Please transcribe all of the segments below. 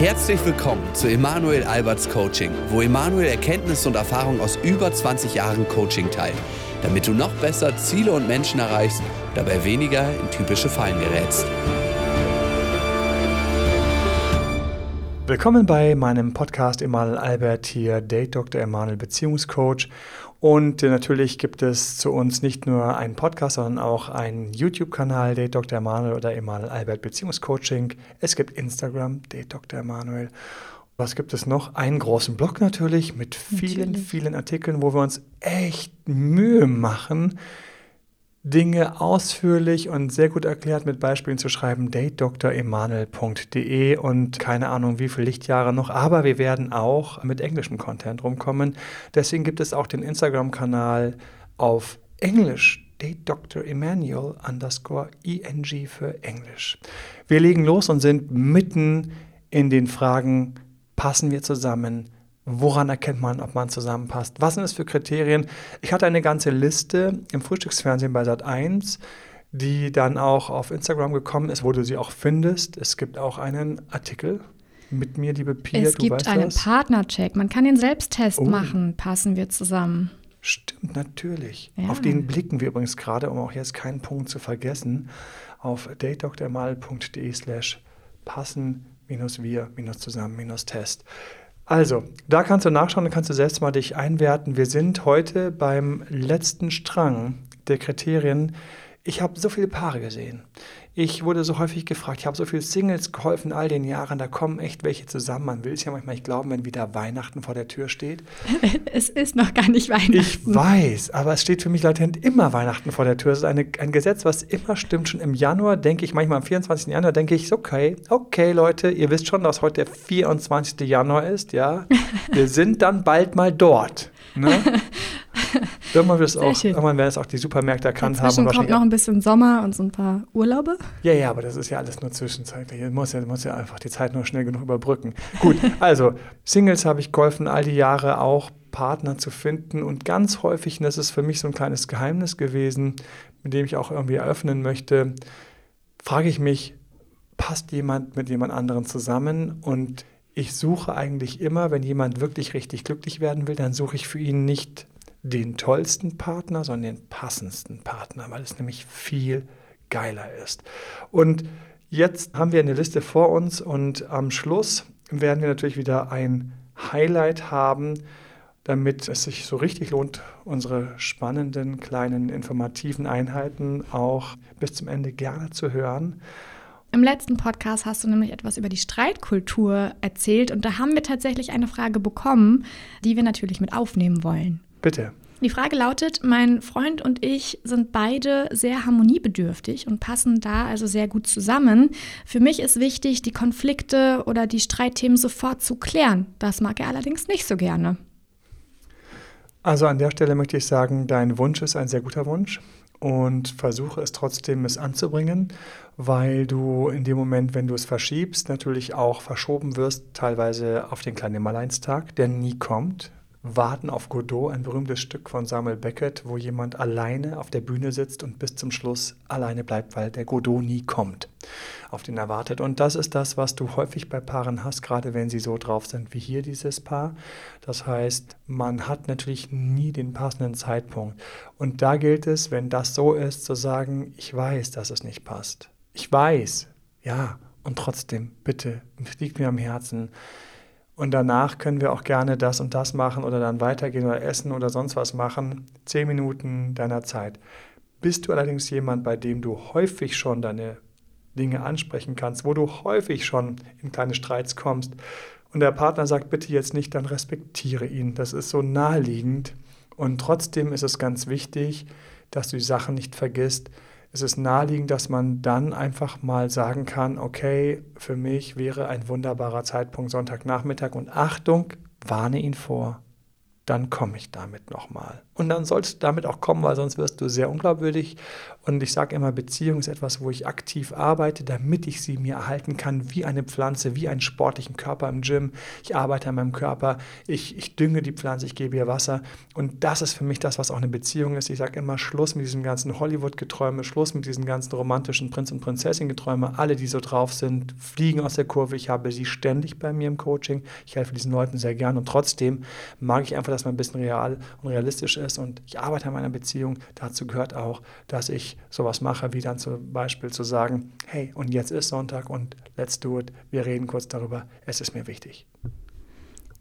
Herzlich willkommen zu Emanuel Alberts Coaching, wo Emanuel Erkenntnisse und Erfahrung aus über 20 Jahren Coaching teilt, damit du noch besser Ziele und Menschen erreichst, dabei weniger in typische Fallen gerätst. Willkommen bei meinem Podcast Emanuel Albert hier, Date Dr. Emanuel Beziehungscoach. Und natürlich gibt es zu uns nicht nur einen Podcast, sondern auch einen YouTube-Kanal, Date Dr. Emanuel oder Emanuel Albert Beziehungscoaching. Es gibt Instagram, Date Dr. Emanuel. Was gibt es noch? Einen großen Blog natürlich mit vielen, natürlich. vielen Artikeln, wo wir uns echt Mühe machen, Dinge ausführlich und sehr gut erklärt mit Beispielen zu schreiben, datedremanuel.de und keine Ahnung wie viele Lichtjahre noch, aber wir werden auch mit englischem Content rumkommen. Deswegen gibt es auch den Instagram-Kanal auf Englisch, Date Dr. Emmanuel underscore ENG für Englisch. Wir legen los und sind mitten in den Fragen, passen wir zusammen? Woran erkennt man, ob man zusammenpasst? Was sind es für Kriterien? Ich hatte eine ganze Liste im Frühstücksfernsehen bei Sat1, die dann auch auf Instagram gekommen ist, wo du sie auch findest. Es gibt auch einen Artikel mit mir, liebe Pia. Es gibt einen Partnercheck. Man kann den Selbsttest oh. machen. Passen wir zusammen? Stimmt, natürlich. Ja. Auf den blicken wir übrigens gerade, um auch jetzt keinen Punkt zu vergessen, auf datedoktormal.de slash passen-wir-zusammen-test. Also, da kannst du nachschauen, da kannst du selbst mal dich einwerten. Wir sind heute beim letzten Strang der Kriterien. Ich habe so viele Paare gesehen. Ich wurde so häufig gefragt, ich habe so viele Singles geholfen all den Jahren, da kommen echt welche zusammen. Man will es ja manchmal nicht glauben, wenn wieder Weihnachten vor der Tür steht. Es ist noch gar nicht Weihnachten. Ich weiß, aber es steht für mich latent immer Weihnachten vor der Tür. Es ist eine, ein Gesetz, was immer stimmt. Schon im Januar denke ich, manchmal am 24. Januar denke ich, okay, okay Leute, ihr wisst schon, dass heute der 24. Januar ist, ja. Wir sind dann bald mal dort. Ne? Irgendwann, wird es auch, irgendwann werden es auch die Supermärkte erkannt Dazwischen haben. kommt noch ein bisschen Sommer und so ein paar Urlaube. Ja, ja, aber das ist ja alles nur zwischenzeitlich. Man muss ja, muss ja einfach die Zeit nur schnell genug überbrücken. Gut, also Singles habe ich geholfen, all die Jahre auch Partner zu finden und ganz häufig, und das ist für mich so ein kleines Geheimnis gewesen, mit dem ich auch irgendwie eröffnen möchte, frage ich mich, passt jemand mit jemand anderen zusammen und ich suche eigentlich immer, wenn jemand wirklich richtig glücklich werden will, dann suche ich für ihn nicht den tollsten Partner, sondern den passendsten Partner, weil es nämlich viel geiler ist. Und jetzt haben wir eine Liste vor uns und am Schluss werden wir natürlich wieder ein Highlight haben, damit es sich so richtig lohnt, unsere spannenden kleinen informativen Einheiten auch bis zum Ende gerne zu hören. Im letzten Podcast hast du nämlich etwas über die Streitkultur erzählt und da haben wir tatsächlich eine Frage bekommen, die wir natürlich mit aufnehmen wollen. Bitte. Die Frage lautet, mein Freund und ich sind beide sehr harmoniebedürftig und passen da also sehr gut zusammen. Für mich ist wichtig, die Konflikte oder die Streitthemen sofort zu klären. Das mag er allerdings nicht so gerne. Also an der Stelle möchte ich sagen, dein Wunsch ist ein sehr guter Wunsch und versuche es trotzdem es anzubringen, weil du in dem Moment, wenn du es verschiebst, natürlich auch verschoben wirst, teilweise auf den kleinen Maleinstag, der nie kommt, Warten auf Godot, ein berühmtes Stück von Samuel Beckett, wo jemand alleine auf der Bühne sitzt und bis zum Schluss alleine bleibt, weil der Godot nie kommt, auf den er wartet. Und das ist das, was du häufig bei Paaren hast, gerade wenn sie so drauf sind wie hier dieses Paar. Das heißt, man hat natürlich nie den passenden Zeitpunkt. Und da gilt es, wenn das so ist, zu sagen, ich weiß, dass es nicht passt. Ich weiß, ja, und trotzdem, bitte, liegt mir am Herzen und danach können wir auch gerne das und das machen oder dann weitergehen oder essen oder sonst was machen. Zehn Minuten deiner Zeit. Bist du allerdings jemand, bei dem du häufig schon deine Dinge ansprechen kannst, wo du häufig schon in kleine Streits kommst und der Partner sagt, bitte jetzt nicht, dann respektiere ihn. Das ist so naheliegend. Und trotzdem ist es ganz wichtig, dass du die Sachen nicht vergisst, es ist naheliegend, dass man dann einfach mal sagen kann, okay, für mich wäre ein wunderbarer Zeitpunkt Sonntagnachmittag und Achtung, warne ihn vor, dann komme ich damit nochmal. Und dann sollst du damit auch kommen, weil sonst wirst du sehr unglaubwürdig. Und ich sage immer, Beziehung ist etwas, wo ich aktiv arbeite, damit ich sie mir erhalten kann, wie eine Pflanze, wie einen sportlichen Körper im Gym. Ich arbeite an meinem Körper, ich, ich dünge die Pflanze, ich gebe ihr Wasser. Und das ist für mich das, was auch eine Beziehung ist. Ich sage immer, Schluss mit diesem ganzen Hollywood-Geträume, Schluss mit diesen ganzen romantischen Prinz- und Prinzessin-Geträume. Alle, die so drauf sind, fliegen aus der Kurve. Ich habe sie ständig bei mir im Coaching. Ich helfe diesen Leuten sehr gern. Und trotzdem mag ich einfach, dass man ein bisschen real und realistisch ist. Und ich arbeite an meiner Beziehung. Dazu gehört auch, dass ich sowas mache, wie dann zum Beispiel zu sagen, hey, und jetzt ist Sonntag und let's do it. Wir reden kurz darüber. Es ist mir wichtig.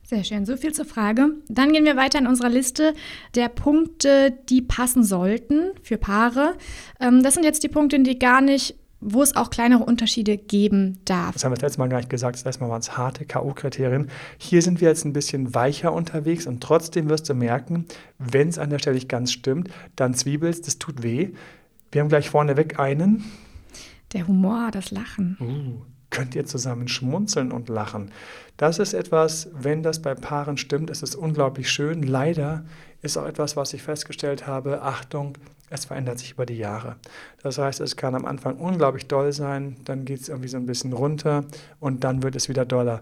Sehr schön, so viel zur Frage. Dann gehen wir weiter in unserer Liste der Punkte, die passen sollten für Paare. Ähm, das sind jetzt die Punkte, die gar nicht wo es auch kleinere Unterschiede geben darf. Das haben wir das letzte Mal gar nicht gesagt, das letzte Mal waren es harte K.O.-Kriterien. Hier sind wir jetzt ein bisschen weicher unterwegs und trotzdem wirst du merken, wenn es an der Stelle nicht ganz stimmt, dann zwiebelst, das tut weh. Wir haben gleich vorneweg einen. Der Humor, das Lachen. Uh, könnt ihr zusammen schmunzeln und lachen. Das ist etwas, wenn das bei Paaren stimmt, ist es unglaublich schön. Leider ist auch etwas, was ich festgestellt habe. Achtung, es verändert sich über die Jahre. Das heißt, es kann am Anfang unglaublich doll sein, dann geht es irgendwie so ein bisschen runter und dann wird es wieder doller.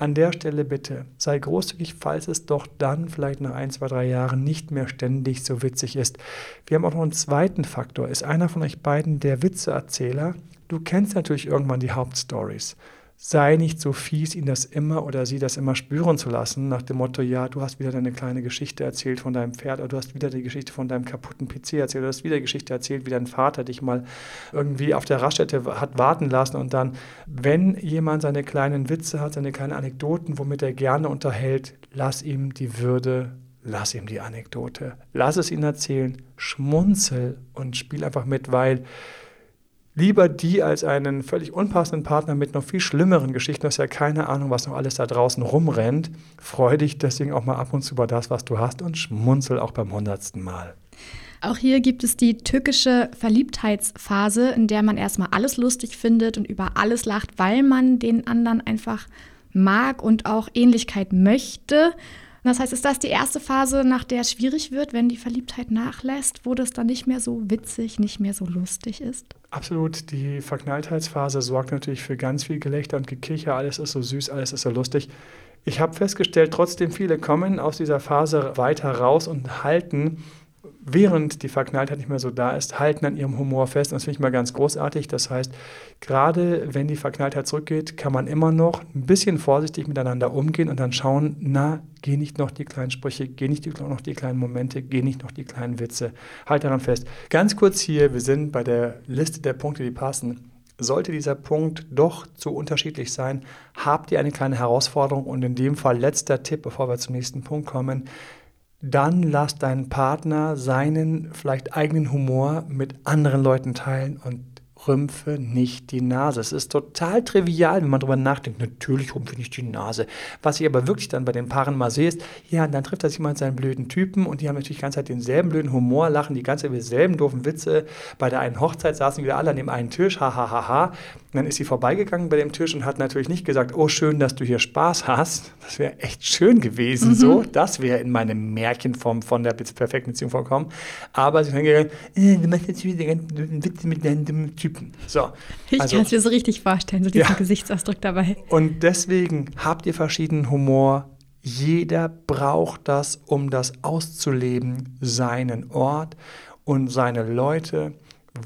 An der Stelle bitte sei großzügig, falls es doch dann vielleicht nach ein, zwei, drei Jahren nicht mehr ständig so witzig ist. Wir haben auch noch einen zweiten Faktor. Ist einer von euch beiden der Witzeerzähler? Du kennst natürlich irgendwann die Hauptstories sei nicht so fies, ihn das immer oder sie das immer spüren zu lassen, nach dem Motto, ja, du hast wieder deine kleine Geschichte erzählt von deinem Pferd oder du hast wieder die Geschichte von deinem kaputten PC erzählt, du hast wieder die Geschichte erzählt, wie dein Vater dich mal irgendwie auf der Raststätte hat warten lassen und dann, wenn jemand seine kleinen Witze hat, seine kleinen Anekdoten, womit er gerne unterhält, lass ihm die Würde lass ihm die Anekdote, lass es ihn erzählen, schmunzel und spiel einfach mit, weil Lieber die als einen völlig unpassenden Partner mit noch viel schlimmeren Geschichten. Du hast ja keine Ahnung, was noch alles da draußen rumrennt. Freu dich deswegen auch mal ab und zu über das, was du hast und schmunzel auch beim hundertsten Mal. Auch hier gibt es die tückische Verliebtheitsphase, in der man erstmal alles lustig findet und über alles lacht, weil man den anderen einfach mag und auch Ähnlichkeit möchte. Das heißt, ist das die erste Phase, nach der es schwierig wird, wenn die Verliebtheit nachlässt, wo das dann nicht mehr so witzig, nicht mehr so lustig ist? Absolut. Die Verknalltheitsphase sorgt natürlich für ganz viel Gelächter und Gekicher. Alles ist so süß, alles ist so lustig. Ich habe festgestellt, trotzdem viele kommen aus dieser Phase weiter raus und halten während die Verknalltheit nicht mehr so da ist, halten an ihrem Humor fest. Und das finde ich mal ganz großartig. Das heißt, gerade wenn die Verknalltheit zurückgeht, kann man immer noch ein bisschen vorsichtig miteinander umgehen und dann schauen, na, gehen nicht noch die kleinen Sprüche, gehen nicht noch die kleinen Momente, gehen nicht noch die kleinen Witze. Halt daran fest. Ganz kurz hier, wir sind bei der Liste der Punkte, die passen. Sollte dieser Punkt doch zu unterschiedlich sein, habt ihr eine kleine Herausforderung und in dem Fall letzter Tipp, bevor wir zum nächsten Punkt kommen dann lass deinen Partner seinen vielleicht eigenen Humor mit anderen Leuten teilen und rümpfe nicht die Nase. Es ist total trivial, wenn man darüber nachdenkt. Natürlich rümpfe ich nicht die Nase. Was ich aber wirklich dann bei den Paaren mal sehe, ist, ja, dann trifft er sich mal seinen blöden Typen und die haben natürlich die ganze Zeit denselben blöden Humor, lachen die ganze Zeit über dieselben doofen Witze. Bei der einen Hochzeit saßen wieder alle an dem einen Tisch, hahaha. Ha, ha, ha. Und dann ist sie vorbeigegangen bei dem Tisch und hat natürlich nicht gesagt, oh, schön, dass du hier Spaß hast. Das wäre echt schön gewesen, mhm. so. Das wäre in meinem Märchenform von der perfekten Beziehung vorkommen. Aber sie hat gesagt, äh, du machst jetzt wieder einen Witz mit deinem Typen. So. Ich also, kann es mir so richtig vorstellen, so dieser ja. Gesichtsausdruck dabei. Und deswegen habt ihr verschiedenen Humor. Jeder braucht das, um das auszuleben, seinen Ort und seine Leute,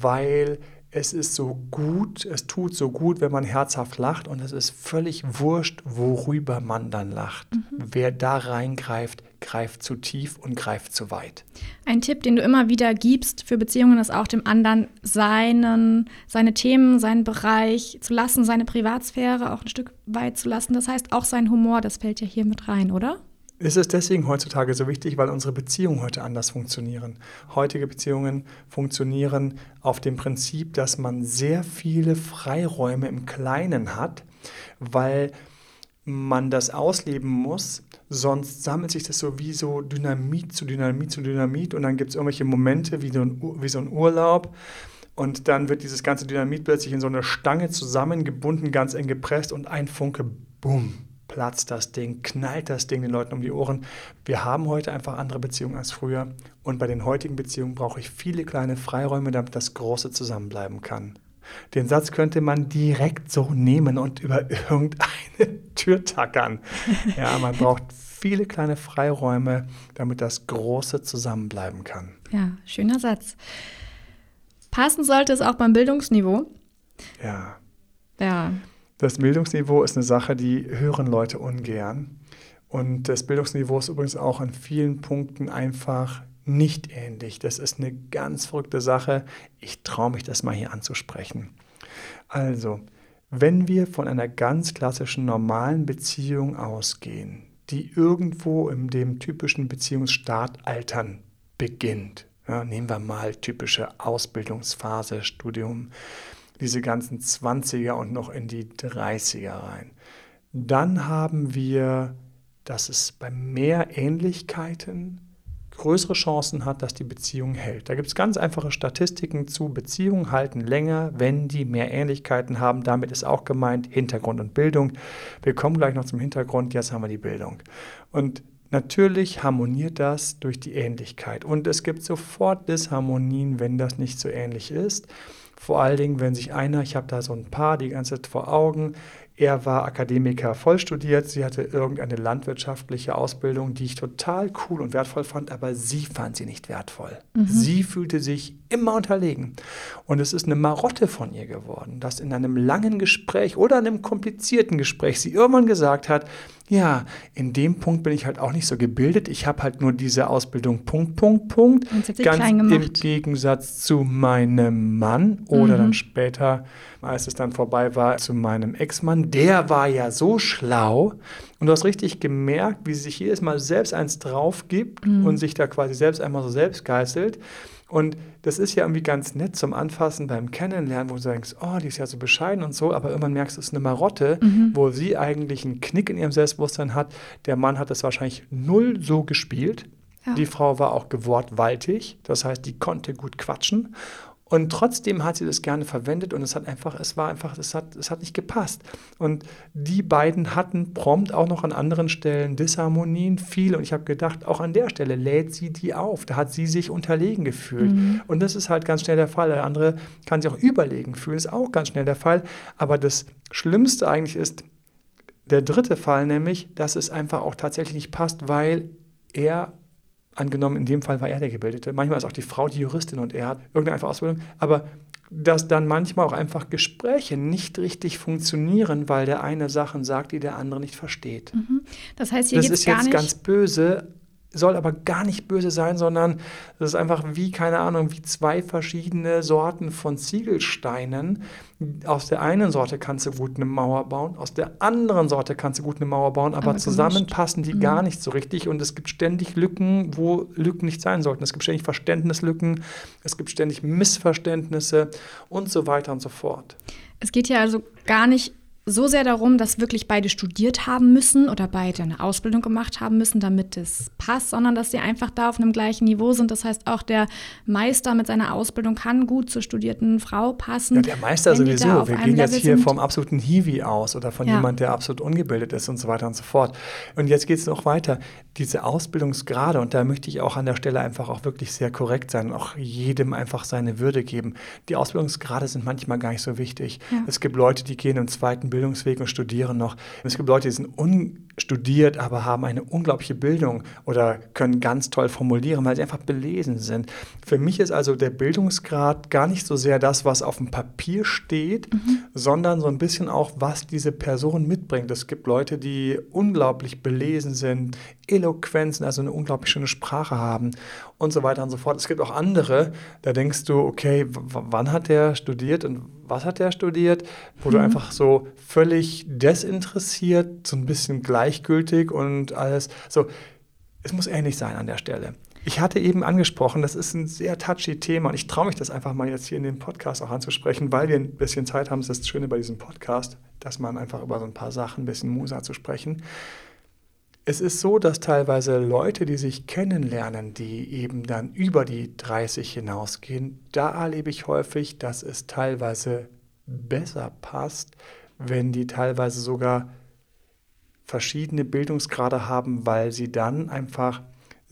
weil es ist so gut, es tut so gut, wenn man herzhaft lacht und es ist völlig wurscht, worüber man dann lacht. Mhm. Wer da reingreift, greift zu tief und greift zu weit. Ein Tipp, den du immer wieder gibst für Beziehungen, ist auch dem anderen seinen, seine Themen, seinen Bereich zu lassen, seine Privatsphäre auch ein Stück weit zu lassen. Das heißt, auch sein Humor, das fällt ja hier mit rein, oder? Ist es deswegen heutzutage so wichtig, weil unsere Beziehungen heute anders funktionieren. Heutige Beziehungen funktionieren auf dem Prinzip, dass man sehr viele Freiräume im Kleinen hat, weil man das ausleben muss, sonst sammelt sich das so wie so Dynamit zu Dynamit zu Dynamit und dann gibt es irgendwelche Momente wie so, ein, wie so ein Urlaub und dann wird dieses ganze Dynamit plötzlich in so eine Stange zusammengebunden, ganz eng gepresst und ein Funke, bumm, platzt das Ding, knallt das Ding den Leuten um die Ohren. Wir haben heute einfach andere Beziehungen als früher. Und bei den heutigen Beziehungen brauche ich viele kleine Freiräume, damit das Große zusammenbleiben kann. Den Satz könnte man direkt so nehmen und über irgendeine Tür tackern. Ja, man braucht viele kleine Freiräume, damit das Große zusammenbleiben kann. Ja, schöner Satz. Passen sollte es auch beim Bildungsniveau. Ja. Ja. Das Bildungsniveau ist eine Sache, die hören Leute ungern. Und das Bildungsniveau ist übrigens auch an vielen Punkten einfach nicht ähnlich. Das ist eine ganz verrückte Sache. Ich traue mich, das mal hier anzusprechen. Also, wenn wir von einer ganz klassischen normalen Beziehung ausgehen, die irgendwo in dem typischen Beziehungsstart-Altern beginnt, ja, nehmen wir mal typische Ausbildungsphase, Studium, diese ganzen 20er und noch in die 30er rein. Dann haben wir, dass es bei mehr Ähnlichkeiten größere Chancen hat, dass die Beziehung hält. Da gibt es ganz einfache Statistiken zu. Beziehungen halten länger, wenn die mehr Ähnlichkeiten haben. Damit ist auch gemeint Hintergrund und Bildung. Wir kommen gleich noch zum Hintergrund. Jetzt haben wir die Bildung. Und Natürlich harmoniert das durch die Ähnlichkeit und es gibt sofort Disharmonien, wenn das nicht so ähnlich ist. Vor allen Dingen, wenn sich einer, ich habe da so ein paar die ganze Zeit vor Augen, er war Akademiker voll studiert, sie hatte irgendeine landwirtschaftliche Ausbildung, die ich total cool und wertvoll fand, aber sie fand sie nicht wertvoll. Mhm. Sie fühlte sich immer unterlegen. Und es ist eine Marotte von ihr geworden, dass in einem langen Gespräch oder einem komplizierten Gespräch sie irgendwann gesagt hat, ja, in dem Punkt bin ich halt auch nicht so gebildet. Ich habe halt nur diese Ausbildung Punkt, Punkt, Punkt. Ganz im Gegensatz zu meinem Mann oder mhm. dann später, als es dann vorbei war, zu meinem Ex-Mann. Der war ja so schlau. Und du hast richtig gemerkt, wie sie sich jedes Mal selbst eins drauf gibt mhm. und sich da quasi selbst einmal so selbst geißelt. Und das ist ja irgendwie ganz nett zum Anfassen beim Kennenlernen, wo du denkst, oh, die ist ja so bescheiden und so, aber irgendwann merkst du, es ist eine Marotte, mhm. wo sie eigentlich einen Knick in ihrem Selbstbewusstsein hat. Der Mann hat das wahrscheinlich null so gespielt. Ja. Die Frau war auch gewortwaltig, das heißt, die konnte gut quatschen. Und trotzdem hat sie das gerne verwendet und es hat einfach, es war einfach, es hat, es hat nicht gepasst. Und die beiden hatten prompt auch noch an anderen Stellen Disharmonien, viel. Und ich habe gedacht, auch an der Stelle lädt sie die auf. Da hat sie sich unterlegen gefühlt. Mhm. Und das ist halt ganz schnell der Fall. Der andere kann sich auch überlegen fühlen, ist auch ganz schnell der Fall. Aber das Schlimmste eigentlich ist, der dritte Fall nämlich, dass es einfach auch tatsächlich nicht passt, weil er angenommen, in dem Fall war er der Gebildete, manchmal ist auch die Frau die Juristin und er hat irgendeine einfache Ausbildung, aber dass dann manchmal auch einfach Gespräche nicht richtig funktionieren, weil der eine Sachen sagt, die der andere nicht versteht. Mhm. Das heißt, hier das ist jetzt ganz böse, soll aber gar nicht böse sein, sondern das ist einfach wie, keine Ahnung, wie zwei verschiedene Sorten von Ziegelsteinen. Aus der einen Sorte kannst du gut eine Mauer bauen, aus der anderen Sorte kannst du gut eine Mauer bauen, aber, aber zusammen passen die mhm. gar nicht so richtig und es gibt ständig Lücken, wo Lücken nicht sein sollten. Es gibt ständig Verständnislücken, es gibt ständig Missverständnisse und so weiter und so fort. Es geht ja also gar nicht so sehr darum, dass wirklich beide studiert haben müssen oder beide eine Ausbildung gemacht haben müssen, damit es passt, sondern dass sie einfach da auf einem gleichen Niveau sind. Das heißt, auch der Meister mit seiner Ausbildung kann gut zur studierten Frau passen. Ja, der Meister sowieso. Wir gehen jetzt hier vom absoluten Hiwi aus oder von ja. jemand, der absolut ungebildet ist und so weiter und so fort. Und jetzt geht es noch weiter. Diese Ausbildungsgrade, und da möchte ich auch an der Stelle einfach auch wirklich sehr korrekt sein und auch jedem einfach seine Würde geben. Die Ausbildungsgrade sind manchmal gar nicht so wichtig. Ja. Es gibt Leute, die gehen im zweiten Bildungsweg und studieren noch. Es gibt Leute, die sind unstudiert, aber haben eine unglaubliche Bildung oder können ganz toll formulieren, weil sie einfach belesen sind. Für mich ist also der Bildungsgrad gar nicht so sehr das, was auf dem Papier steht, mhm. sondern so ein bisschen auch, was diese Person mitbringt. Es gibt Leute, die unglaublich belesen sind, Eloquenzen, also eine unglaublich schöne Sprache haben und so weiter und so fort. Es gibt auch andere, da denkst du, okay, wann hat der studiert und was hat der studiert, wo mhm. du einfach so völlig desinteressiert, so ein bisschen gleichgültig und alles. So, es muss ähnlich sein an der Stelle. Ich hatte eben angesprochen, das ist ein sehr touchy Thema und ich traue mich das einfach mal jetzt hier in dem Podcast auch anzusprechen, weil wir ein bisschen Zeit haben. Das ist das Schöne bei diesem Podcast, dass man einfach über so ein paar Sachen ein bisschen Musa zu sprechen. Es ist so, dass teilweise Leute, die sich kennenlernen, die eben dann über die 30 hinausgehen, da erlebe ich häufig, dass es teilweise besser passt, wenn die teilweise sogar verschiedene Bildungsgrade haben, weil sie dann einfach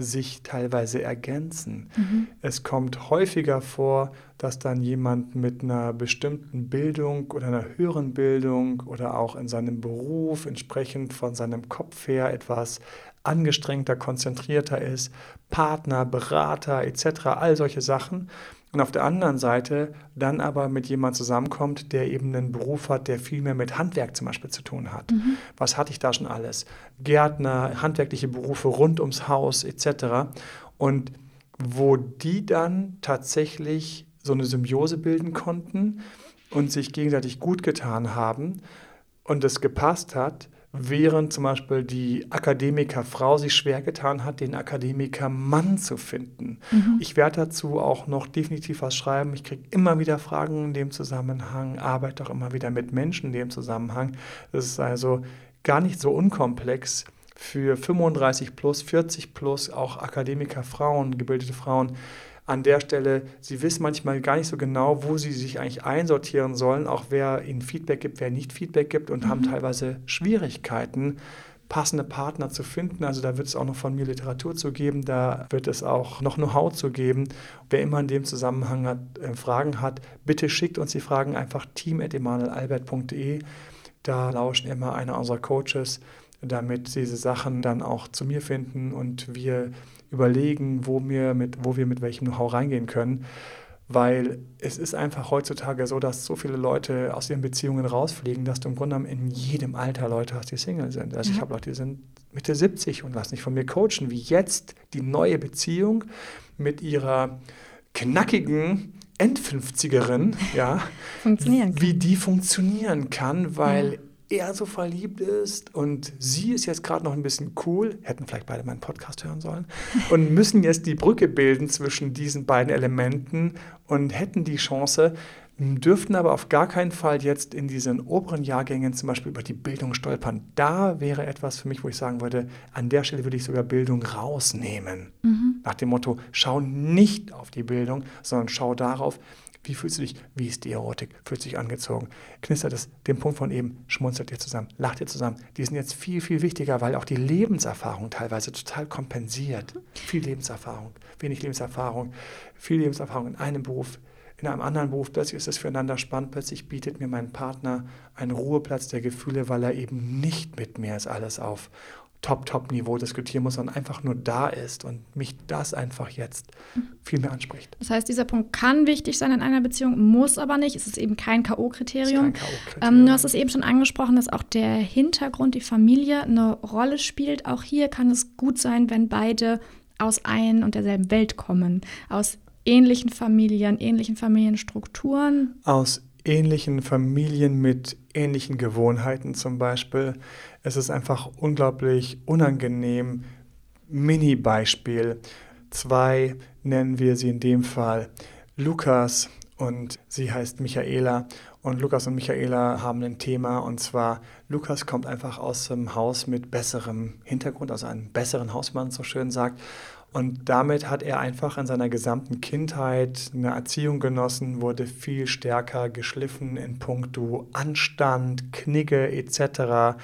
sich teilweise ergänzen. Mhm. Es kommt häufiger vor, dass dann jemand mit einer bestimmten Bildung oder einer höheren Bildung oder auch in seinem Beruf entsprechend von seinem Kopf her etwas angestrengter, konzentrierter ist, Partner, Berater etc., all solche Sachen und auf der anderen Seite dann aber mit jemandem zusammenkommt, der eben einen Beruf hat, der viel mehr mit Handwerk zum Beispiel zu tun hat. Mhm. Was hatte ich da schon alles? Gärtner, handwerkliche Berufe rund ums Haus etc. Und wo die dann tatsächlich so eine Symbiose bilden konnten und sich gegenseitig gut getan haben und es gepasst hat, während zum Beispiel die Akademikerfrau sich schwer getan hat, den Akademikermann zu finden. Mhm. Ich werde dazu auch noch definitiv was schreiben. Ich kriege immer wieder Fragen in dem Zusammenhang, arbeite auch immer wieder mit Menschen in dem Zusammenhang. Das ist also gar nicht so unkomplex für 35 plus, 40 plus, auch Akademikerfrauen, gebildete Frauen, an der Stelle, sie wissen manchmal gar nicht so genau, wo sie sich eigentlich einsortieren sollen, auch wer ihnen Feedback gibt, wer nicht Feedback gibt und mhm. haben teilweise Schwierigkeiten, passende Partner zu finden. Also da wird es auch noch von mir Literatur zu geben, da wird es auch noch Know-how zu geben. Wer immer in dem Zusammenhang hat, äh, Fragen hat, bitte schickt uns die Fragen einfach team.emanuelalbert.de. Da lauschen immer einer unserer Coaches, damit diese Sachen dann auch zu mir finden und wir überlegen, wo wir mit, wo wir mit welchem Know-how reingehen können. Weil es ist einfach heutzutage so, dass so viele Leute aus ihren Beziehungen rausfliegen, dass du im Grunde genommen in jedem Alter Leute hast, die Single sind. Also ja. ich habe Leute, die sind Mitte 70 und lassen sich von mir coachen, wie jetzt die neue Beziehung mit ihrer knackigen End-50erin, ja, wie die funktionieren kann, weil ja er so verliebt ist und sie ist jetzt gerade noch ein bisschen cool, hätten vielleicht beide meinen Podcast hören sollen, und müssen jetzt die Brücke bilden zwischen diesen beiden Elementen und hätten die Chance, dürften aber auf gar keinen Fall jetzt in diesen oberen Jahrgängen zum Beispiel über die Bildung stolpern. Da wäre etwas für mich, wo ich sagen würde, an der Stelle würde ich sogar Bildung rausnehmen. Mhm. Nach dem Motto, schau nicht auf die Bildung, sondern schau darauf, wie fühlst du dich? Wie ist die Erotik? Fühlst du dich angezogen? Knistert es den Punkt von eben, schmunzelt ihr zusammen, lacht ihr zusammen. Die sind jetzt viel, viel wichtiger, weil auch die Lebenserfahrung teilweise total kompensiert. Viel Lebenserfahrung, wenig Lebenserfahrung, viel Lebenserfahrung in einem Beruf, in einem anderen Beruf. Plötzlich ist es füreinander spannend. Plötzlich bietet mir mein Partner einen Ruheplatz der Gefühle, weil er eben nicht mit mir ist alles auf Top-Top-Niveau diskutieren muss, sondern einfach nur da ist und mich das einfach jetzt viel mehr anspricht. Das heißt, dieser Punkt kann wichtig sein in einer Beziehung, muss aber nicht. Es ist eben kein K.O.-Kriterium. Ähm, du hast es eben schon angesprochen, dass auch der Hintergrund, die Familie eine Rolle spielt. Auch hier kann es gut sein, wenn beide aus ein und derselben Welt kommen, aus ähnlichen Familien, ähnlichen Familienstrukturen. Aus ähnlichen Familien mit ähnlichen Gewohnheiten zum Beispiel. Es ist einfach unglaublich unangenehm. Mini-Beispiel. Zwei nennen wir sie in dem Fall Lukas und sie heißt Michaela. Und Lukas und Michaela haben ein Thema und zwar Lukas kommt einfach aus einem Haus mit besserem Hintergrund, also einem besseren Hausmann, so schön sagt. Und damit hat er einfach in seiner gesamten Kindheit eine Erziehung genossen, wurde viel stärker geschliffen in puncto Anstand, Knigge etc.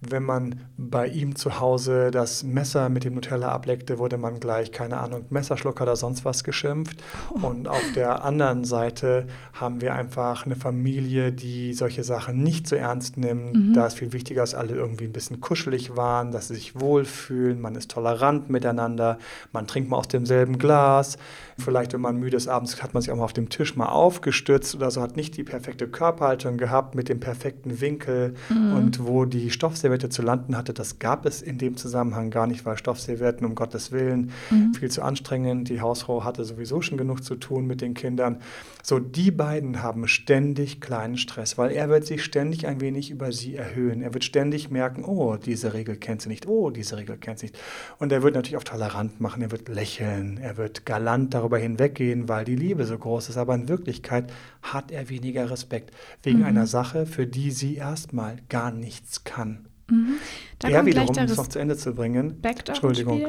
Wenn man bei ihm zu Hause das Messer mit dem Nutella ableckte, wurde man gleich, keine Ahnung, Messerschlucker oder sonst was geschimpft. Oh. Und auf der anderen Seite haben wir einfach eine Familie, die solche Sachen nicht so ernst nimmt. Mhm. Da ist viel wichtiger, dass alle irgendwie ein bisschen kuschelig waren, dass sie sich wohlfühlen, man ist tolerant miteinander, man trinkt mal aus demselben Glas. Vielleicht, wenn man müde ist abends, hat man sich auch mal auf dem Tisch mal aufgestützt oder so, hat nicht die perfekte Körperhaltung gehabt mit dem perfekten Winkel mhm. und wo die Stoffserviette zu landen hatte, das gab es in dem Zusammenhang gar nicht, weil Stoffservietten um Gottes Willen mhm. viel zu anstrengend. Die Hausfrau hatte sowieso schon genug zu tun mit den Kindern. So, die beiden haben ständig kleinen Stress, weil er wird sich ständig ein wenig über sie erhöhen. Er wird ständig merken, oh, diese Regel kennt sie nicht, oh, diese Regel kennt sie nicht. Und er wird natürlich auch tolerant machen, er wird lächeln, er wird galant darüber hinweggehen, weil die Liebe so groß ist. Aber in Wirklichkeit hat er weniger Respekt wegen mhm. einer Sache, für die sie erstmal gar nichts kann. Mhm. er wiederum, um es noch zu Ende zu bringen, Entschuldigung,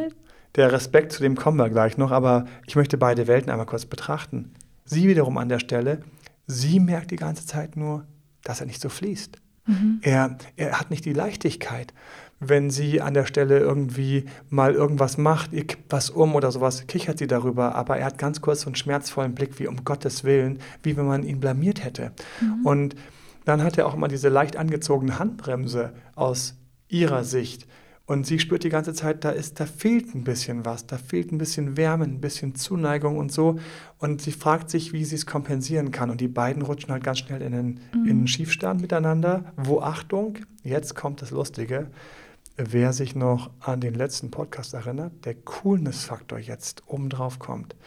der Respekt, zu dem kommen wir gleich noch, aber ich möchte beide Welten einmal kurz betrachten. Sie wiederum an der Stelle, sie merkt die ganze Zeit nur, dass er nicht so fließt. Mhm. Er, er hat nicht die Leichtigkeit. wenn sie an der Stelle irgendwie mal irgendwas macht, ihr kippt was um oder sowas, kichert sie darüber, aber er hat ganz kurz so einen schmerzvollen Blick, wie um Gottes Willen, wie wenn man ihn blamiert hätte. Mhm. Und dann hat er auch immer diese leicht angezogene Handbremse aus ihrer Sicht. Und sie spürt die ganze Zeit, da ist, da fehlt ein bisschen was, da fehlt ein bisschen Wärme, ein bisschen Zuneigung und so. Und sie fragt sich, wie sie es kompensieren kann. Und die beiden rutschen halt ganz schnell in einen, mhm. in einen Schiefstand miteinander. Wo Achtung, jetzt kommt das Lustige. Wer sich noch an den letzten Podcast erinnert, der Coolness-Faktor jetzt obendrauf kommt.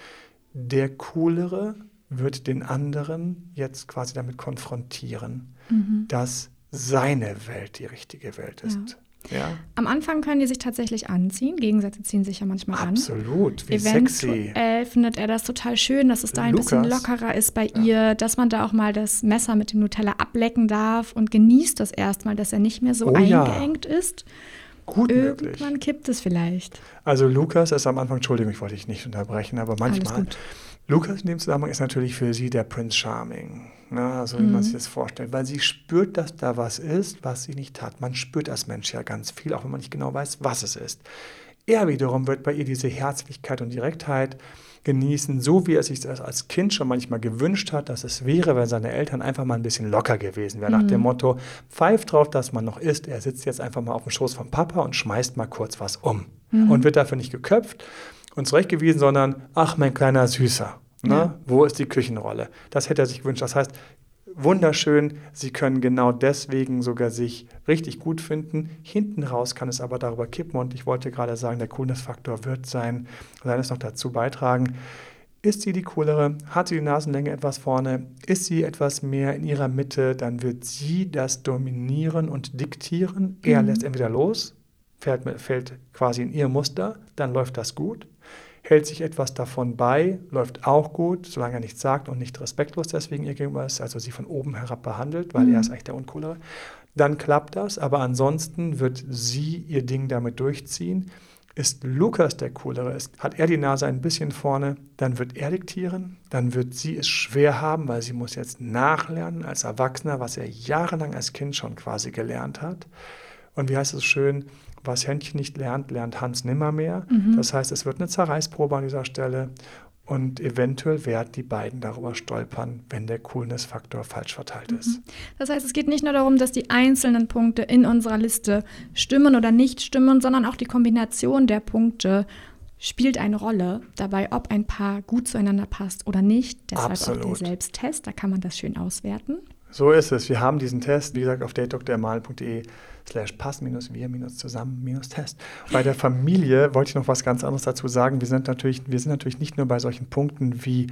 Der Coolere wird den anderen jetzt quasi damit konfrontieren, mhm. dass seine Welt die richtige Welt ist. Ja. Ja. Am Anfang können die sich tatsächlich anziehen. Gegensätze ziehen sich ja manchmal Absolut, an. Absolut, wie Eventuell sexy. findet er das total schön, dass es da ein Lukas. bisschen lockerer ist bei ja. ihr, dass man da auch mal das Messer mit dem Nutella ablecken darf und genießt das erstmal, dass er nicht mehr so oh, eingeengt ja. ist. Gut Irgendwann möglich. kippt es vielleicht. Also Lukas ist am Anfang, Entschuldigung, ich wollte dich nicht unterbrechen, aber manchmal. Lukas in dem Zusammenhang ist natürlich für sie der Prince Charming. Ne? Also wie mhm. man sich das vorstellt. Weil sie spürt, dass da was ist, was sie nicht hat. Man spürt als Mensch ja ganz viel, auch wenn man nicht genau weiß, was es ist. Er wiederum wird bei ihr diese Herzlichkeit und Direktheit genießen, so wie er sich das als Kind schon manchmal gewünscht hat, dass es wäre, wenn seine Eltern einfach mal ein bisschen locker gewesen wären. Mhm. Nach dem mhm. Motto, pfeift drauf, dass man noch isst. Er sitzt jetzt einfach mal auf dem Schoß vom Papa und schmeißt mal kurz was um. Mhm. Und wird dafür nicht geköpft und zurechtgewiesen, sondern, ach, mein kleiner Süßer. Ne? Ja. Wo ist die Küchenrolle? Das hätte er sich gewünscht. Das heißt, wunderschön. Sie können genau deswegen sogar sich richtig gut finden. Hinten raus kann es aber darüber kippen. Und ich wollte gerade sagen, der Coolness-Faktor wird sein, seines noch dazu beitragen. Ist sie die coolere? Hat sie die Nasenlänge etwas vorne? Ist sie etwas mehr in ihrer Mitte? Dann wird sie das dominieren und diktieren. Er mhm. lässt entweder los, fällt, fällt quasi in ihr Muster, dann läuft das gut hält sich etwas davon bei, läuft auch gut, solange er nichts sagt und nicht respektlos deswegen ihr gegenüber ist, also sie von oben herab behandelt, weil mhm. er ist eigentlich der Uncoolere, dann klappt das, aber ansonsten wird sie ihr Ding damit durchziehen. Ist Lukas der Coolere, ist, hat er die Nase ein bisschen vorne, dann wird er diktieren, dann wird sie es schwer haben, weil sie muss jetzt nachlernen als Erwachsener, was er jahrelang als Kind schon quasi gelernt hat. Und wie heißt es schön, was Händchen nicht lernt, lernt Hans nimmermehr. Mhm. Das heißt, es wird eine Zerreißprobe an dieser Stelle. Und eventuell werden die beiden darüber stolpern, wenn der Coolness-Faktor falsch verteilt mhm. ist. Das heißt, es geht nicht nur darum, dass die einzelnen Punkte in unserer Liste stimmen oder nicht stimmen, sondern auch die Kombination der Punkte spielt eine Rolle dabei, ob ein Paar gut zueinander passt oder nicht. Deshalb Absolut. auch der Selbsttest, da kann man das schön auswerten. So ist es. Wir haben diesen Test, wie gesagt, auf datedoktermal.de slash pass minus wir minus zusammen minus Test. Bei der Familie wollte ich noch was ganz anderes dazu sagen. Wir sind natürlich, wir sind natürlich nicht nur bei solchen Punkten wie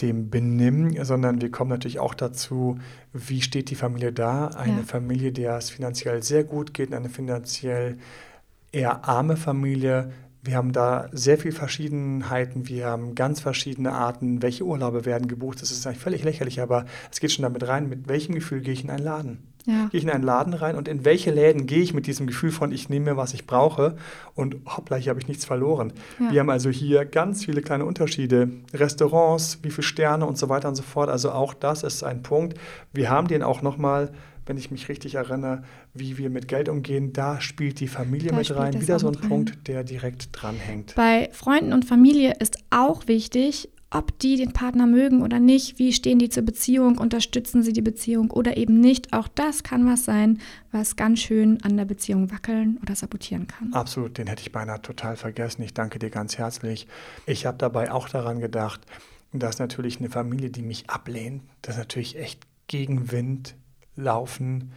dem Benimm, sondern wir kommen natürlich auch dazu, wie steht die Familie da? Eine ja. Familie, der es finanziell sehr gut geht, eine finanziell eher arme Familie, wir haben da sehr viele Verschiedenheiten. Wir haben ganz verschiedene Arten, welche Urlaube werden gebucht. Das ist eigentlich völlig lächerlich, aber es geht schon damit rein, mit welchem Gefühl gehe ich in einen Laden. Ja. Gehe ich in einen Laden rein und in welche Läden gehe ich mit diesem Gefühl von, ich nehme mir, was ich brauche und hoppla, hier habe ich nichts verloren. Ja. Wir haben also hier ganz viele kleine Unterschiede. Restaurants, wie viele Sterne und so weiter und so fort. Also auch das ist ein Punkt. Wir haben den auch nochmal wenn ich mich richtig erinnere, wie wir mit Geld umgehen, da spielt die Familie da mit rein. Wieder so ein rein. Punkt, der direkt dranhängt. Bei Freunden und Familie ist auch wichtig, ob die den Partner mögen oder nicht, wie stehen die zur Beziehung, unterstützen sie die Beziehung oder eben nicht. Auch das kann was sein, was ganz schön an der Beziehung wackeln oder sabotieren kann. Absolut, den hätte ich beinahe total vergessen. Ich danke dir ganz herzlich. Ich habe dabei auch daran gedacht, dass natürlich eine Familie, die mich ablehnt, das natürlich echt Gegenwind Laufen,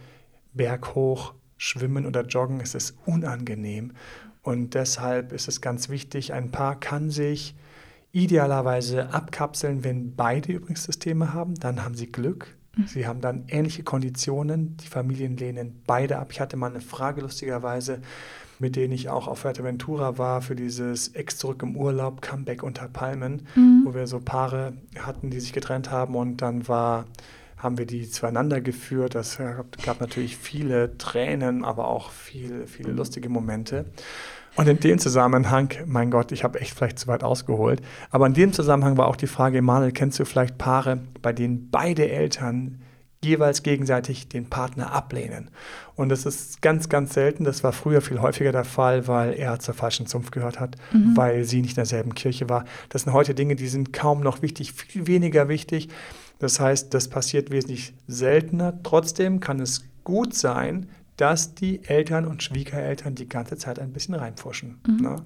berghoch, Schwimmen oder Joggen, es ist unangenehm. Und deshalb ist es ganz wichtig, ein Paar kann sich idealerweise abkapseln, wenn beide übrigens Systeme haben, dann haben sie Glück. Mhm. Sie haben dann ähnliche Konditionen. Die Familien lehnen beide ab. Ich hatte mal eine Frage lustigerweise, mit denen ich auch auf Fuerteventura war für dieses Ex zurück im Urlaub, Comeback unter Palmen, mhm. wo wir so Paare hatten, die sich getrennt haben und dann war haben wir die zueinander geführt. Das gab natürlich viele Tränen, aber auch viele, viele lustige Momente. Und in dem Zusammenhang, mein Gott, ich habe echt vielleicht zu weit ausgeholt, aber in dem Zusammenhang war auch die Frage, Emanuel, kennst du vielleicht Paare, bei denen beide Eltern jeweils gegenseitig den Partner ablehnen. Und das ist ganz, ganz selten. Das war früher viel häufiger der Fall, weil er zur falschen Zunft gehört hat, mhm. weil sie nicht in derselben Kirche war. Das sind heute Dinge, die sind kaum noch wichtig, viel weniger wichtig. Das heißt, das passiert wesentlich seltener. Trotzdem kann es gut sein, dass die Eltern und Schwiegereltern die ganze Zeit ein bisschen reinpfuschen. Mhm. Ne?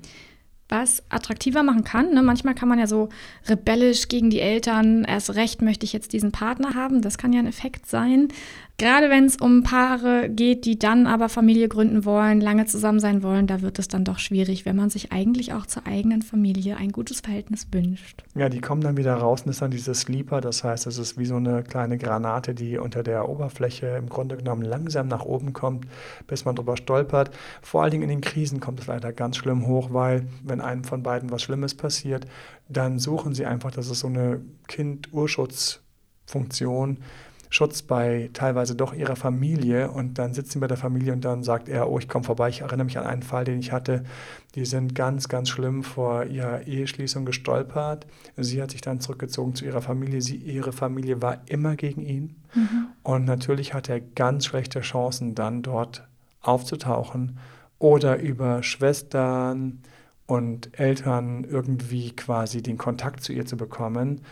was attraktiver machen kann. Ne? Manchmal kann man ja so rebellisch gegen die Eltern, erst recht möchte ich jetzt diesen Partner haben. Das kann ja ein Effekt sein. Gerade wenn es um Paare geht, die dann aber Familie gründen wollen, lange zusammen sein wollen, da wird es dann doch schwierig, wenn man sich eigentlich auch zur eigenen Familie ein gutes Verhältnis wünscht. Ja, die kommen dann wieder raus und ist dann dieses Sleeper. Das heißt, es ist wie so eine kleine Granate, die unter der Oberfläche im Grunde genommen langsam nach oben kommt, bis man drüber stolpert. Vor allen Dingen in den Krisen kommt es leider ganz schlimm hoch, weil wenn einem von beiden was Schlimmes passiert, dann suchen sie einfach, das ist so eine Kind-Urschutzfunktion, Schutz bei teilweise doch ihrer Familie und dann sitzen sie bei der Familie und dann sagt er, oh, ich komme vorbei, ich erinnere mich an einen Fall, den ich hatte, die sind ganz, ganz schlimm vor ihrer Eheschließung gestolpert. Sie hat sich dann zurückgezogen zu ihrer Familie, sie, ihre Familie war immer gegen ihn mhm. und natürlich hat er ganz schlechte Chancen dann dort aufzutauchen oder über Schwestern, und Eltern irgendwie quasi den Kontakt zu ihr zu bekommen.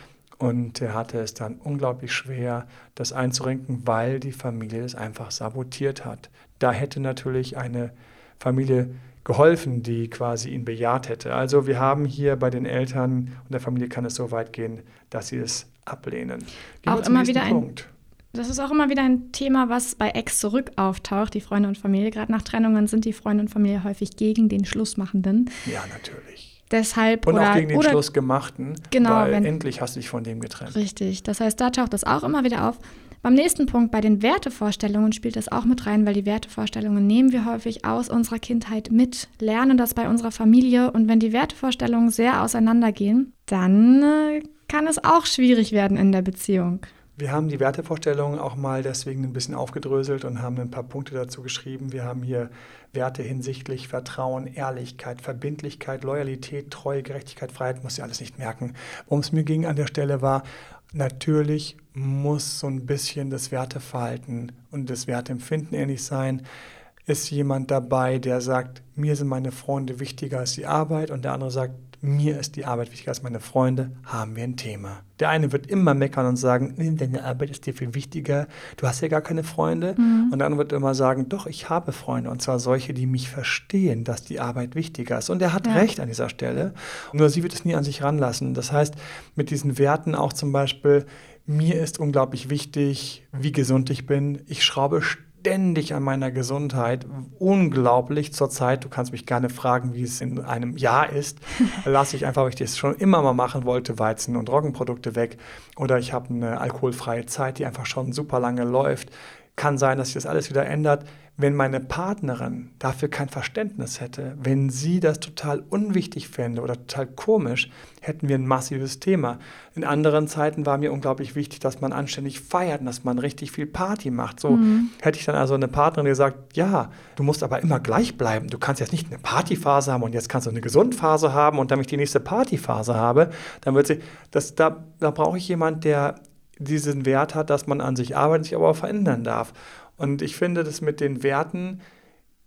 Und er hatte es dann unglaublich schwer, das einzurenken, weil die Familie es einfach sabotiert hat. Da hätte natürlich eine Familie geholfen, die quasi ihn bejaht hätte. Also wir haben hier bei den Eltern und der Familie kann es so weit gehen, dass sie es ablehnen. Gehen auch immer wieder Punkt. ein das ist auch immer wieder ein Thema, was bei Ex zurück auftaucht, die Freunde und Familie. Gerade nach Trennungen sind die Freunde und Familie häufig gegen den Schlussmachenden. Ja, natürlich. Deshalb und oder, auch gegen den oder, Schlussgemachten, genau, weil wenn, endlich hast du dich von dem getrennt. Richtig. Das heißt, da taucht das auch immer wieder auf. Beim nächsten Punkt, bei den Wertevorstellungen, spielt das auch mit rein, weil die Wertevorstellungen nehmen wir häufig aus unserer Kindheit mit, lernen das bei unserer Familie und wenn die Wertevorstellungen sehr auseinandergehen, dann äh, kann es auch schwierig werden in der Beziehung. Wir haben die Wertevorstellungen auch mal deswegen ein bisschen aufgedröselt und haben ein paar Punkte dazu geschrieben. Wir haben hier Werte hinsichtlich Vertrauen, Ehrlichkeit, Verbindlichkeit, Loyalität, Treue, Gerechtigkeit, Freiheit, muss ja alles nicht merken. Worum es mir ging an der Stelle war, natürlich muss so ein bisschen das Werteverhalten und das Werteempfinden ähnlich sein. Ist jemand dabei, der sagt, mir sind meine Freunde wichtiger als die Arbeit und der andere sagt, mir ist die Arbeit wichtiger als meine Freunde, haben wir ein Thema. Der eine wird immer meckern und sagen, deine Arbeit ist dir viel wichtiger, du hast ja gar keine Freunde. Mhm. Und der andere wird immer sagen, doch, ich habe Freunde und zwar solche, die mich verstehen, dass die Arbeit wichtiger ist. Und er hat ja. recht an dieser Stelle. Nur sie wird es nie an sich ranlassen. Das heißt, mit diesen Werten auch zum Beispiel, mir ist unglaublich wichtig, wie gesund ich bin. Ich schraube ständig an meiner Gesundheit. Unglaublich zurzeit. Du kannst mich gerne fragen, wie es in einem Jahr ist. Lasse ich einfach, weil ich das schon immer mal machen wollte, Weizen- und Roggenprodukte weg. Oder ich habe eine alkoholfreie Zeit, die einfach schon super lange läuft. Kann sein, dass sich das alles wieder ändert wenn meine Partnerin dafür kein Verständnis hätte, wenn sie das total unwichtig fände oder total komisch, hätten wir ein massives Thema. In anderen Zeiten war mir unglaublich wichtig, dass man anständig feiert und dass man richtig viel Party macht. So mhm. hätte ich dann also eine Partnerin, die sagt, ja, du musst aber immer gleich bleiben. Du kannst jetzt nicht eine Partyphase haben und jetzt kannst du eine Gesundphase haben und damit ich die nächste Partyphase habe, dann wird sie, das, da, da brauche ich jemanden, der diesen Wert hat, dass man an sich arbeitet, sich aber auch verändern darf. Und ich finde das mit den Werten,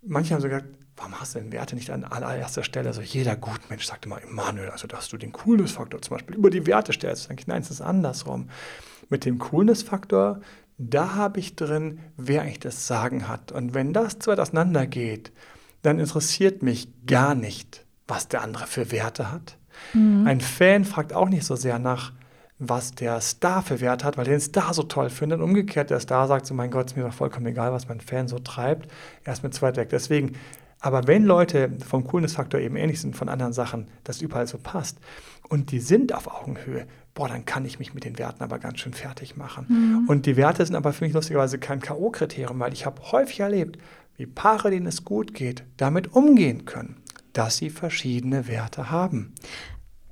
manche haben so gesagt, warum hast du denn Werte nicht an allererster Stelle? Also jeder Gutmensch sagt immer, Immanuel, also dass du den Coolness-Faktor zum Beispiel über die Werte stellst. Ich, nein, es ist andersrum. Mit dem Coolness-Faktor, da habe ich drin, wer eigentlich das Sagen hat. Und wenn das zu weit auseinander geht, dann interessiert mich gar nicht, was der andere für Werte hat. Mhm. Ein Fan fragt auch nicht so sehr nach, was der Star für Wert hat, weil den Star so toll findet. Umgekehrt, der Star sagt so, mein Gott, ist mir doch vollkommen egal, was mein Fan so treibt. Er ist mir zu weit weg. Deswegen, aber wenn Leute vom Coolness-Faktor eben ähnlich sind von anderen Sachen, das überall so passt und die sind auf Augenhöhe, boah, dann kann ich mich mit den Werten aber ganz schön fertig machen. Mhm. Und die Werte sind aber für mich lustigerweise kein K.O.-Kriterium, weil ich habe häufig erlebt, wie Paare, denen es gut geht, damit umgehen können, dass sie verschiedene Werte haben.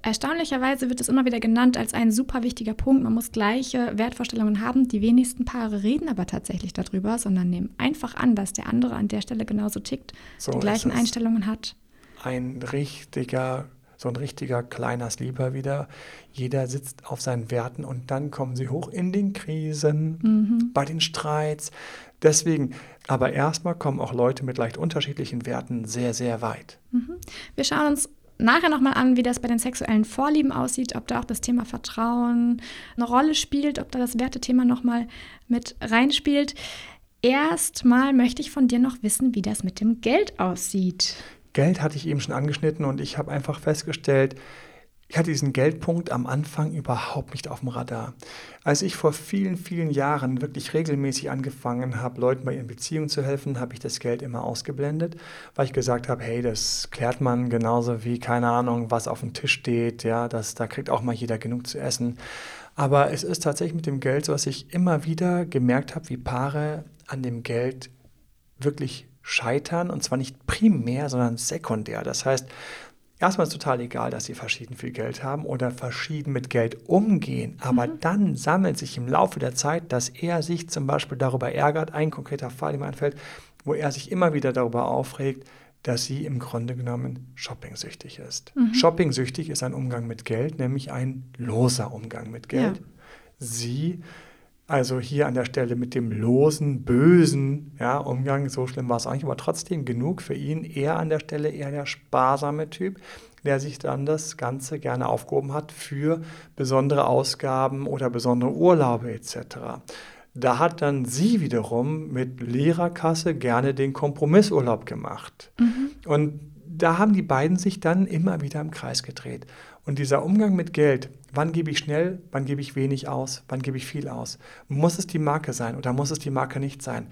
Erstaunlicherweise wird es immer wieder genannt als ein super wichtiger Punkt. Man muss gleiche Wertvorstellungen haben. Die wenigsten Paare reden aber tatsächlich darüber, sondern nehmen einfach an, dass der andere an der Stelle genauso tickt, so die gleichen Einstellungen hat. Ein richtiger so ein richtiger kleiner Sleeper wieder. Jeder sitzt auf seinen Werten und dann kommen sie hoch in den Krisen, mhm. bei den Streits. Deswegen, aber erstmal kommen auch Leute mit leicht unterschiedlichen Werten sehr, sehr weit. Mhm. Wir schauen uns nachher nochmal an, wie das bei den sexuellen Vorlieben aussieht, ob da auch das Thema Vertrauen eine Rolle spielt, ob da das Wertethema nochmal mit reinspielt. Erstmal möchte ich von dir noch wissen, wie das mit dem Geld aussieht. Geld hatte ich eben schon angeschnitten und ich habe einfach festgestellt, ich hatte diesen Geldpunkt am Anfang überhaupt nicht auf dem Radar. Als ich vor vielen, vielen Jahren wirklich regelmäßig angefangen habe, Leuten bei ihren Beziehungen zu helfen, habe ich das Geld immer ausgeblendet, weil ich gesagt habe, hey, das klärt man genauso wie, keine Ahnung, was auf dem Tisch steht, ja, das, da kriegt auch mal jeder genug zu essen. Aber es ist tatsächlich mit dem Geld so, dass ich immer wieder gemerkt habe, wie Paare an dem Geld wirklich scheitern und zwar nicht primär, sondern sekundär. Das heißt, erstmal ist es total egal, dass sie verschieden viel Geld haben oder verschieden mit Geld umgehen, aber mhm. dann sammelt sich im Laufe der Zeit, dass er sich zum Beispiel darüber ärgert, ein konkreter Fall, der mir einfällt, wo er sich immer wieder darüber aufregt, dass sie im Grunde genommen shoppingsüchtig ist. Mhm. Shoppingsüchtig ist ein Umgang mit Geld, nämlich ein loser Umgang mit Geld. Ja. Sie also hier an der Stelle mit dem losen, bösen ja, Umgang, so schlimm war es eigentlich, aber trotzdem genug für ihn. Er an der Stelle eher der sparsame Typ, der sich dann das Ganze gerne aufgehoben hat für besondere Ausgaben oder besondere Urlaube etc. Da hat dann sie wiederum mit Lehrerkasse gerne den Kompromissurlaub gemacht. Mhm. Und da haben die beiden sich dann immer wieder im Kreis gedreht. Und dieser Umgang mit Geld, wann gebe ich schnell, wann gebe ich wenig aus, wann gebe ich viel aus? Muss es die Marke sein oder muss es die Marke nicht sein?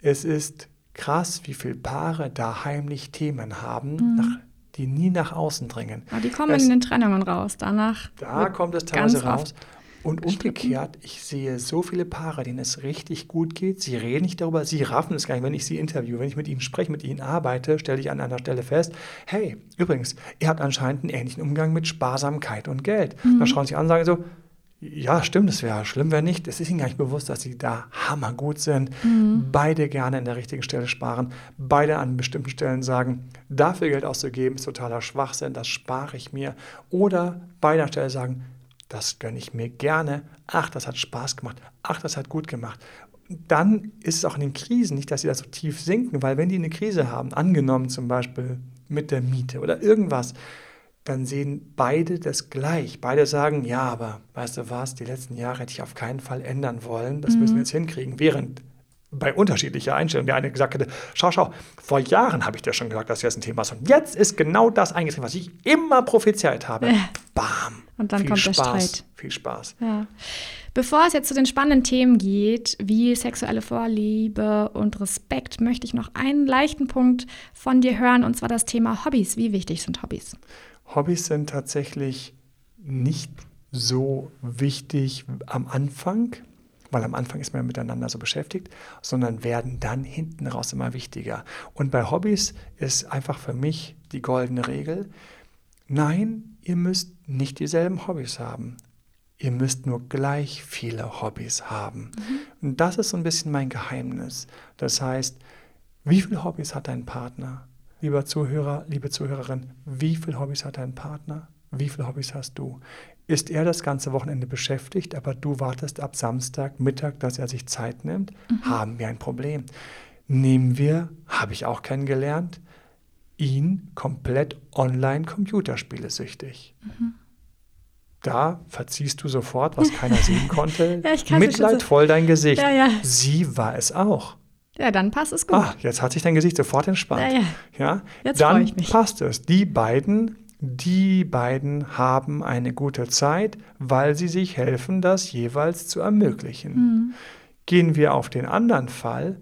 Es ist krass, wie viele Paare da heimlich Themen haben, mhm. nach, die nie nach außen dringen. Aber die kommen es, in den Trennungen raus, danach. Da kommt es teilweise raus. Und umgekehrt, ich sehe so viele Paare, denen es richtig gut geht. Sie reden nicht darüber, sie raffen es gar nicht. Wenn ich sie interviewe, wenn ich mit ihnen spreche, mit ihnen arbeite, stelle ich an einer Stelle fest, hey, übrigens, ihr habt anscheinend einen ähnlichen Umgang mit Sparsamkeit und Geld. Mhm. Dann schauen sie an und sagen so, ja, stimmt, es wäre schlimm, wenn nicht. Es ist ihnen gar nicht bewusst, dass sie da hammergut sind. Mhm. Beide gerne an der richtigen Stelle sparen. Beide an bestimmten Stellen sagen, dafür Geld auszugeben, ist totaler Schwachsinn, das spare ich mir. Oder beide an der Stelle sagen, das gönne ich mir gerne. Ach, das hat Spaß gemacht. Ach, das hat gut gemacht. Dann ist es auch in den Krisen nicht, dass sie da so tief sinken, weil wenn die eine Krise haben, angenommen zum Beispiel mit der Miete oder irgendwas, dann sehen beide das gleich. Beide sagen, ja, aber weißt du was, die letzten Jahre hätte ich auf keinen Fall ändern wollen. Das mhm. müssen wir jetzt hinkriegen. Während bei unterschiedlicher Einstellung. Der eine gesagt hätte, schau, schau, vor Jahren habe ich dir schon gesagt, dass das ein Thema ist. Und jetzt ist genau das eingetreten, was ich immer prophezeit habe. Bam. Und dann Viel kommt Spaß. der Streit. Viel Spaß. Ja. Bevor es jetzt zu den spannenden Themen geht, wie sexuelle Vorliebe und Respekt, möchte ich noch einen leichten Punkt von dir hören, und zwar das Thema Hobbys. Wie wichtig sind Hobbys? Hobbys sind tatsächlich nicht so wichtig am Anfang, weil am Anfang ist man miteinander so beschäftigt, sondern werden dann hinten raus immer wichtiger. Und bei Hobbys ist einfach für mich die goldene Regel, nein, ihr müsst nicht dieselben Hobbys haben. Ihr müsst nur gleich viele Hobbys haben. Mhm. Und das ist so ein bisschen mein Geheimnis. Das heißt, wie viele Hobbys hat dein Partner? Lieber Zuhörer, liebe Zuhörerin, wie viele Hobbys hat dein Partner? Wie viele Hobbys hast du? Ist er das ganze Wochenende beschäftigt, aber du wartest ab Samstag Mittag, dass er sich Zeit nimmt, mhm. haben wir ein Problem. Nehmen wir, habe ich auch kennengelernt, ihn komplett online Computerspiele süchtig. Mhm. Da verziehst du sofort, was keiner sehen konnte. ja, Mitleidvoll dein Gesicht. Ja, ja. Sie war es auch. Ja, dann passt es gut. Ah, jetzt hat sich dein Gesicht sofort entspannt. Ja, ja. ja? Jetzt dann passt es. Die beiden die beiden haben eine gute Zeit, weil sie sich helfen, das jeweils zu ermöglichen. Mhm. Gehen wir auf den anderen Fall,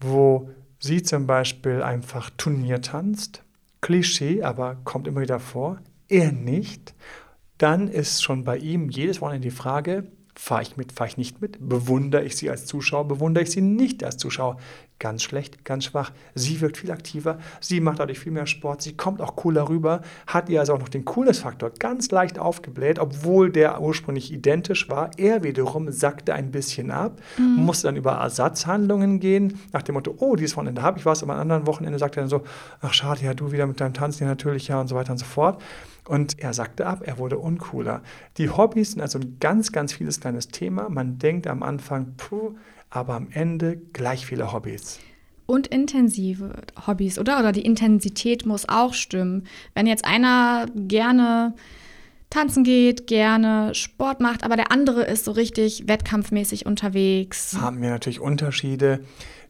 wo sie zum Beispiel einfach Turnier tanzt, Klischee, aber kommt immer wieder vor, er nicht, dann ist schon bei ihm jedes Wochenende die Frage, fahre ich mit, fahre ich nicht mit, bewundere ich sie als Zuschauer, bewundere ich sie nicht als Zuschauer. Ganz schlecht, ganz schwach. Sie wirkt viel aktiver, sie macht dadurch viel mehr Sport, sie kommt auch cooler rüber, hat ihr also auch noch den Coolness-Faktor ganz leicht aufgebläht, obwohl der ursprünglich identisch war. Er wiederum sackte ein bisschen ab, mhm. musste dann über Ersatzhandlungen gehen, nach dem Motto, oh, dieses Wochenende habe ich was, aber am anderen Wochenende sagt er dann so, ach schade, ja, du wieder mit deinem Tanzen, ja natürlich, ja und so weiter und so fort. Und er sagte ab, er wurde uncooler. Die Hobbys sind also ein ganz, ganz vieles kleines Thema. Man denkt am Anfang, puh, aber am Ende gleich viele Hobbys und intensive Hobbys, oder? Oder die Intensität muss auch stimmen. Wenn jetzt einer gerne tanzen geht, gerne Sport macht, aber der andere ist so richtig wettkampfmäßig unterwegs. Haben wir natürlich Unterschiede.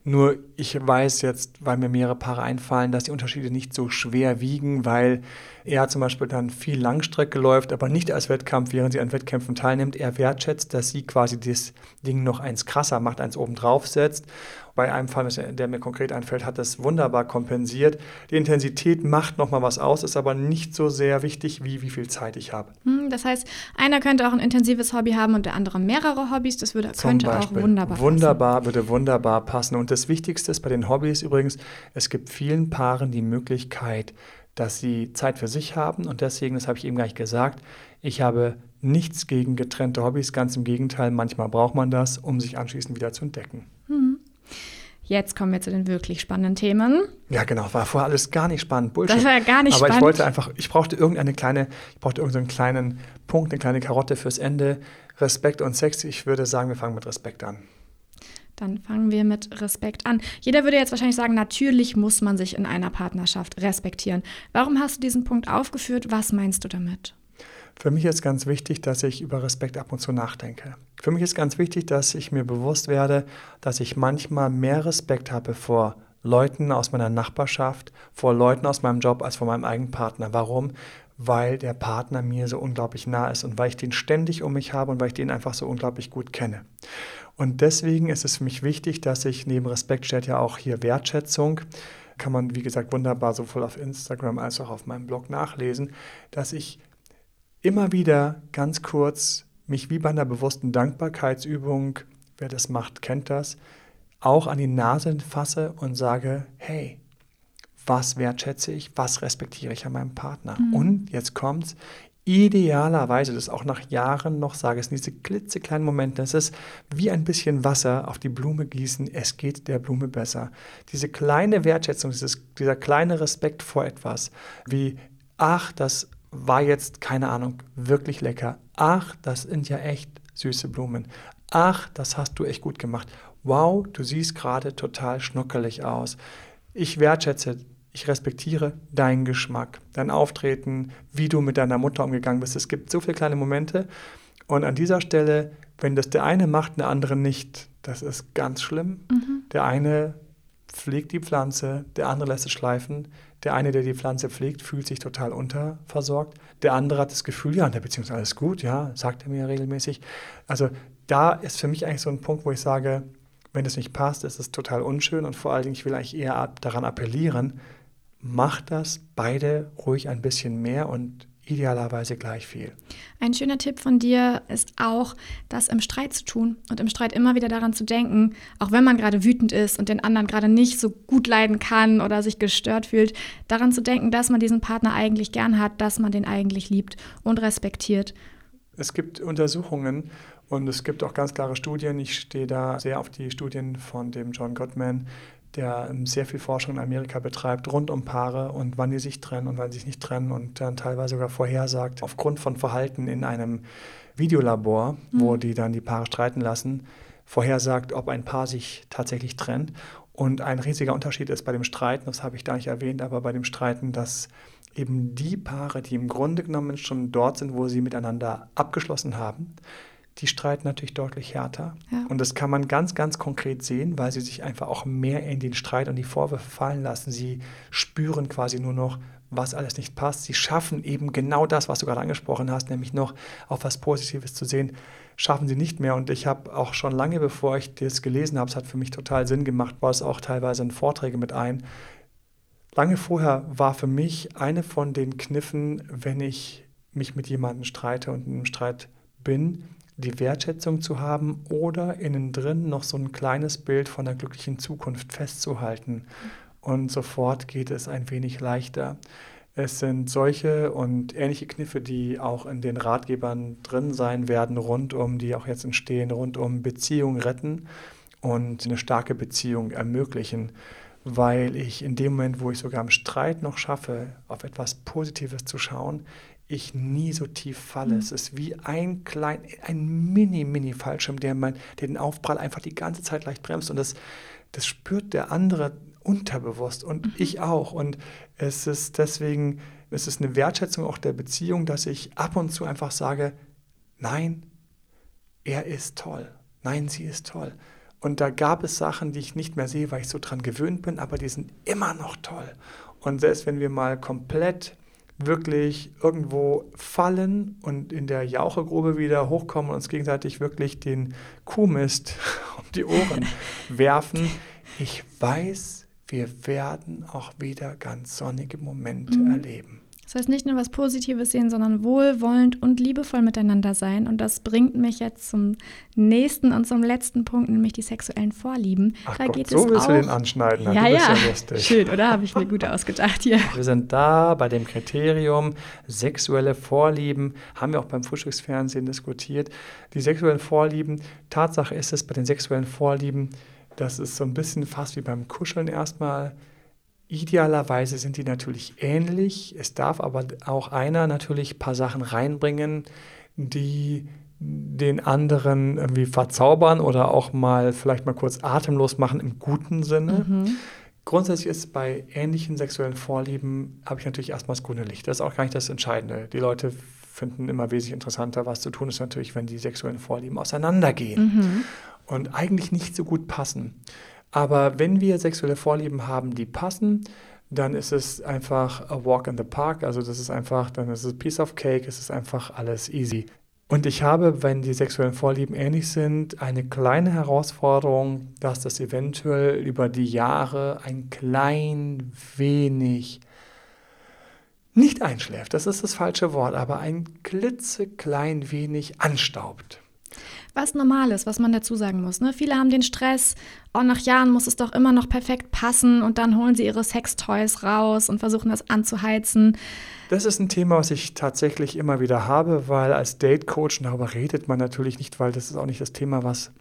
Nur ich weiß jetzt, weil mir mehrere Paare einfallen, dass die Unterschiede nicht so schwer wiegen, weil er zum Beispiel dann viel Langstrecke läuft, aber nicht als Wettkampf, während sie an Wettkämpfen teilnimmt. Er wertschätzt, dass sie quasi das Ding noch eins krasser macht, eins oben drauf setzt bei einem Fall, der mir konkret einfällt, hat das wunderbar kompensiert. Die Intensität macht nochmal was aus, ist aber nicht so sehr wichtig, wie wie viel Zeit ich habe. Hm, das heißt, einer könnte auch ein intensives Hobby haben und der andere mehrere Hobbys. Das würde, könnte Beispiel. auch wunderbar Wunderbar, passen. würde wunderbar passen. Und das Wichtigste ist bei den Hobbys übrigens, es gibt vielen Paaren die Möglichkeit, dass sie Zeit für sich haben. Und deswegen, das habe ich eben gleich gesagt, ich habe nichts gegen getrennte Hobbys. Ganz im Gegenteil, manchmal braucht man das, um sich anschließend wieder zu entdecken. Jetzt kommen wir zu den wirklich spannenden Themen. Ja, genau, war vorher alles gar nicht spannend. Bullshit. Das war gar nicht Aber spannend. Aber ich wollte einfach, ich brauchte irgendeine kleine, ich brauchte irgendeinen kleinen Punkt, eine kleine Karotte fürs Ende. Respekt und Sex. Ich würde sagen, wir fangen mit Respekt an. Dann fangen wir mit Respekt an. Jeder würde jetzt wahrscheinlich sagen, natürlich muss man sich in einer Partnerschaft respektieren. Warum hast du diesen Punkt aufgeführt? Was meinst du damit? Für mich ist ganz wichtig, dass ich über Respekt ab und zu nachdenke. Für mich ist ganz wichtig, dass ich mir bewusst werde, dass ich manchmal mehr Respekt habe vor Leuten aus meiner Nachbarschaft, vor Leuten aus meinem Job als vor meinem eigenen Partner. Warum? Weil der Partner mir so unglaublich nah ist und weil ich den ständig um mich habe und weil ich den einfach so unglaublich gut kenne. Und deswegen ist es für mich wichtig, dass ich neben Respekt steht ja auch hier Wertschätzung kann man, wie gesagt, wunderbar sowohl auf Instagram als auch auf meinem Blog nachlesen, dass ich immer wieder ganz kurz mich wie bei einer bewussten Dankbarkeitsübung, wer das macht, kennt das, auch an die Nase fasse und sage, hey, was wertschätze ich, was respektiere ich an meinem Partner? Mhm. Und jetzt kommt's, idealerweise, das auch nach Jahren noch sage, es sind diese klitzekleinen Momente, es ist wie ein bisschen Wasser auf die Blume gießen, es geht der Blume besser. Diese kleine Wertschätzung, dieses, dieser kleine Respekt vor etwas, wie, ach, das war jetzt, keine Ahnung, wirklich lecker. Ach, das sind ja echt süße Blumen. Ach, das hast du echt gut gemacht. Wow, du siehst gerade total schnuckelig aus. Ich wertschätze, ich respektiere deinen Geschmack, dein Auftreten, wie du mit deiner Mutter umgegangen bist. Es gibt so viele kleine Momente. Und an dieser Stelle, wenn das der eine macht, der andere nicht, das ist ganz schlimm. Mhm. Der eine pflegt die Pflanze, der andere lässt es schleifen. Der eine, der die Pflanze pflegt, fühlt sich total unterversorgt. Der andere hat das Gefühl, ja, in der Beziehung ist alles gut, ja, sagt er mir regelmäßig. Also da ist für mich eigentlich so ein Punkt, wo ich sage, wenn es nicht passt, ist es total unschön und vor allen Dingen, ich will eigentlich eher daran appellieren, macht das beide ruhig ein bisschen mehr und idealerweise gleich viel. Ein schöner Tipp von dir ist auch, das im Streit zu tun und im Streit immer wieder daran zu denken, auch wenn man gerade wütend ist und den anderen gerade nicht so gut leiden kann oder sich gestört fühlt, daran zu denken, dass man diesen Partner eigentlich gern hat, dass man den eigentlich liebt und respektiert. Es gibt Untersuchungen und es gibt auch ganz klare Studien. Ich stehe da sehr auf die Studien von dem John Gottman, der sehr viel Forschung in Amerika betreibt, rund um Paare und wann die sich trennen und wann sie sich nicht trennen und dann teilweise sogar vorhersagt, aufgrund von Verhalten in einem Videolabor, mhm. wo die dann die Paare streiten lassen, vorhersagt, ob ein Paar sich tatsächlich trennt. Und ein riesiger Unterschied ist bei dem Streiten, das habe ich da nicht erwähnt, aber bei dem Streiten, dass eben die Paare, die im Grunde genommen schon dort sind, wo sie miteinander abgeschlossen haben, die streiten natürlich deutlich härter. Ja. Und das kann man ganz, ganz konkret sehen, weil sie sich einfach auch mehr in den Streit und die Vorwürfe fallen lassen. Sie spüren quasi nur noch, was alles nicht passt. Sie schaffen eben genau das, was du gerade angesprochen hast, nämlich noch auf was Positives zu sehen, schaffen sie nicht mehr. Und ich habe auch schon lange, bevor ich das gelesen habe, es hat für mich total Sinn gemacht, war es auch teilweise in Vorträge mit ein. Lange vorher war für mich eine von den Kniffen, wenn ich mich mit jemandem streite und in einem Streit bin, die Wertschätzung zu haben oder innen drin noch so ein kleines Bild von der glücklichen Zukunft festzuhalten. Und sofort geht es ein wenig leichter. Es sind solche und ähnliche Kniffe, die auch in den Ratgebern drin sein werden, rund um, die auch jetzt entstehen, rund um Beziehung retten und eine starke Beziehung ermöglichen, weil ich in dem Moment, wo ich sogar im Streit noch schaffe, auf etwas Positives zu schauen, ich nie so tief falle. Mhm. Es ist wie ein klein, ein mini, mini Fallschirm, der, mein, der den Aufprall einfach die ganze Zeit leicht bremst. Und das, das spürt der andere unterbewusst und mhm. ich auch. Und es ist deswegen, es ist eine Wertschätzung auch der Beziehung, dass ich ab und zu einfach sage, nein, er ist toll. Nein, sie ist toll. Und da gab es Sachen, die ich nicht mehr sehe, weil ich so dran gewöhnt bin, aber die sind immer noch toll. Und selbst wenn wir mal komplett wirklich irgendwo fallen und in der Jauchegrube wieder hochkommen und uns gegenseitig wirklich den Kuhmist um die Ohren werfen, ich weiß, wir werden auch wieder ganz sonnige Momente mhm. erleben. Das heißt, nicht nur was Positives sehen, sondern wohlwollend und liebevoll miteinander sein. Und das bringt mich jetzt zum nächsten und zum letzten Punkt, nämlich die sexuellen Vorlieben. Ach da Gott, geht so es willst auch, du den anschneiden. Ja, ja. ja lustig. Schön, oder? Habe ich mir gut ausgedacht hier. Wir sind da bei dem Kriterium sexuelle Vorlieben. Haben wir auch beim Frühstücksfernsehen diskutiert. Die sexuellen Vorlieben, Tatsache ist es bei den sexuellen Vorlieben, das ist so ein bisschen fast wie beim Kuscheln erstmal Idealerweise sind die natürlich ähnlich. Es darf aber auch einer natürlich ein paar Sachen reinbringen, die den anderen irgendwie verzaubern oder auch mal vielleicht mal kurz atemlos machen im guten Sinne. Mhm. Grundsätzlich ist bei ähnlichen sexuellen Vorlieben, habe ich natürlich erstmal das grüne Licht. Das ist auch gar nicht das Entscheidende. Die Leute finden immer wesentlich interessanter, was zu tun ist natürlich, wenn die sexuellen Vorlieben auseinandergehen mhm. und eigentlich nicht so gut passen. Aber wenn wir sexuelle Vorlieben haben, die passen, dann ist es einfach a walk in the park. Also das ist einfach, dann ist es piece of cake, es ist einfach alles easy. Und ich habe, wenn die sexuellen Vorlieben ähnlich sind, eine kleine Herausforderung, dass das eventuell über die Jahre ein klein wenig nicht einschläft. Das ist das falsche Wort, aber ein klitzeklein wenig anstaubt was normal ist, was man dazu sagen muss. Ne? Viele haben den Stress, oh, nach Jahren muss es doch immer noch perfekt passen und dann holen sie ihre Sextoys raus und versuchen das anzuheizen. Das ist ein Thema, was ich tatsächlich immer wieder habe, weil als Date-Coach, darüber redet man natürlich nicht, weil das ist auch nicht das Thema, was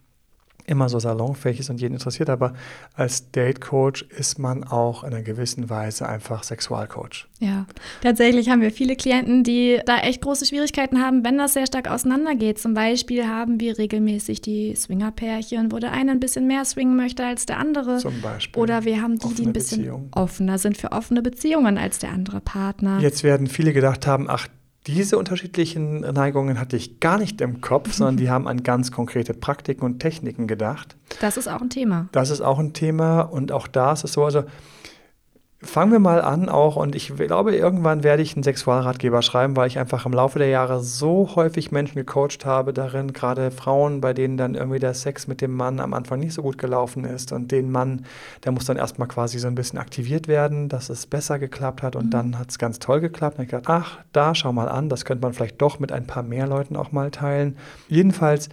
immer so salonfähig ist und jeden interessiert, aber als Date-Coach ist man auch in einer gewissen Weise einfach Sexualcoach. Ja, tatsächlich haben wir viele Klienten, die da echt große Schwierigkeiten haben, wenn das sehr stark auseinandergeht. Zum Beispiel haben wir regelmäßig die Swinger-Pärchen, wo der eine ein bisschen mehr swingen möchte als der andere. Zum Beispiel. Oder wir haben die, die ein bisschen Beziehung. offener sind für offene Beziehungen als der andere Partner. Jetzt werden viele gedacht haben, ach, diese unterschiedlichen Neigungen hatte ich gar nicht im Kopf, sondern die haben an ganz konkrete Praktiken und Techniken gedacht. Das ist auch ein Thema. Das ist auch ein Thema und auch da ist es so, also Fangen wir mal an auch und ich glaube, irgendwann werde ich einen Sexualratgeber schreiben, weil ich einfach im Laufe der Jahre so häufig Menschen gecoacht habe darin, gerade Frauen, bei denen dann irgendwie der Sex mit dem Mann am Anfang nicht so gut gelaufen ist und den Mann, der muss dann erstmal quasi so ein bisschen aktiviert werden, dass es besser geklappt hat und mhm. dann hat es ganz toll geklappt. Und ich gedacht, ach, da schau mal an, das könnte man vielleicht doch mit ein paar mehr Leuten auch mal teilen. Jedenfalls,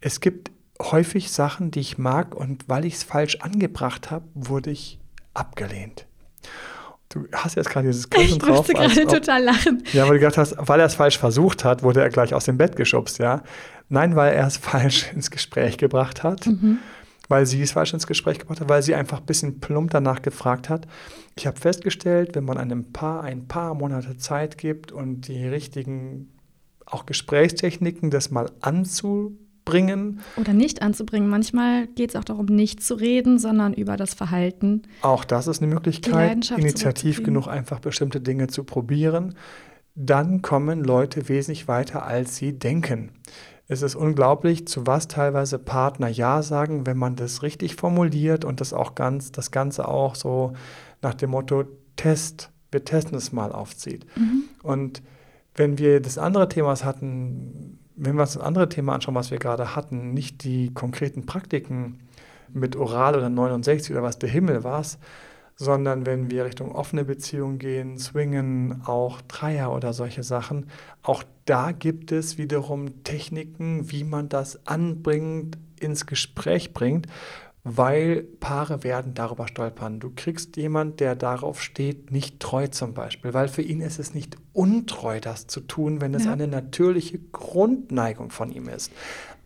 es gibt häufig Sachen, die ich mag und weil ich es falsch angebracht habe, wurde ich abgelehnt. Du hast jetzt gerade dieses Grinsen ich drauf. Ich musste gerade total lachen. Ja, weil du gedacht hast, weil er es falsch versucht hat, wurde er gleich aus dem Bett geschubst, ja? Nein, weil er es falsch ins Gespräch gebracht hat. Mhm. Weil sie es falsch ins Gespräch gebracht hat, weil sie einfach ein bisschen plump danach gefragt hat. Ich habe festgestellt, wenn man einem Paar ein paar Monate Zeit gibt und die richtigen auch Gesprächstechniken, das mal anzu bringen. Oder nicht anzubringen. Manchmal geht es auch darum, nicht zu reden, sondern über das Verhalten. Auch das ist eine Möglichkeit, initiativ genug einfach bestimmte Dinge zu probieren. Dann kommen Leute wesentlich weiter, als sie denken. Es ist unglaublich, zu was teilweise Partner Ja sagen, wenn man das richtig formuliert und das auch ganz, das Ganze auch so nach dem Motto Test, wir testen es mal aufzieht. Mhm. Und wenn wir das andere Thema hatten, wenn wir uns das andere Thema anschauen, was wir gerade hatten, nicht die konkreten Praktiken mit Oral oder 69 oder was der Himmel war, sondern wenn wir Richtung offene Beziehungen gehen, Swingen, auch Dreier oder solche Sachen, auch da gibt es wiederum Techniken, wie man das anbringt, ins Gespräch bringt weil Paare werden darüber stolpern. Du kriegst jemand, der darauf steht, nicht treu zum Beispiel, weil für ihn ist es nicht untreu, das zu tun, wenn es ja. eine natürliche Grundneigung von ihm ist.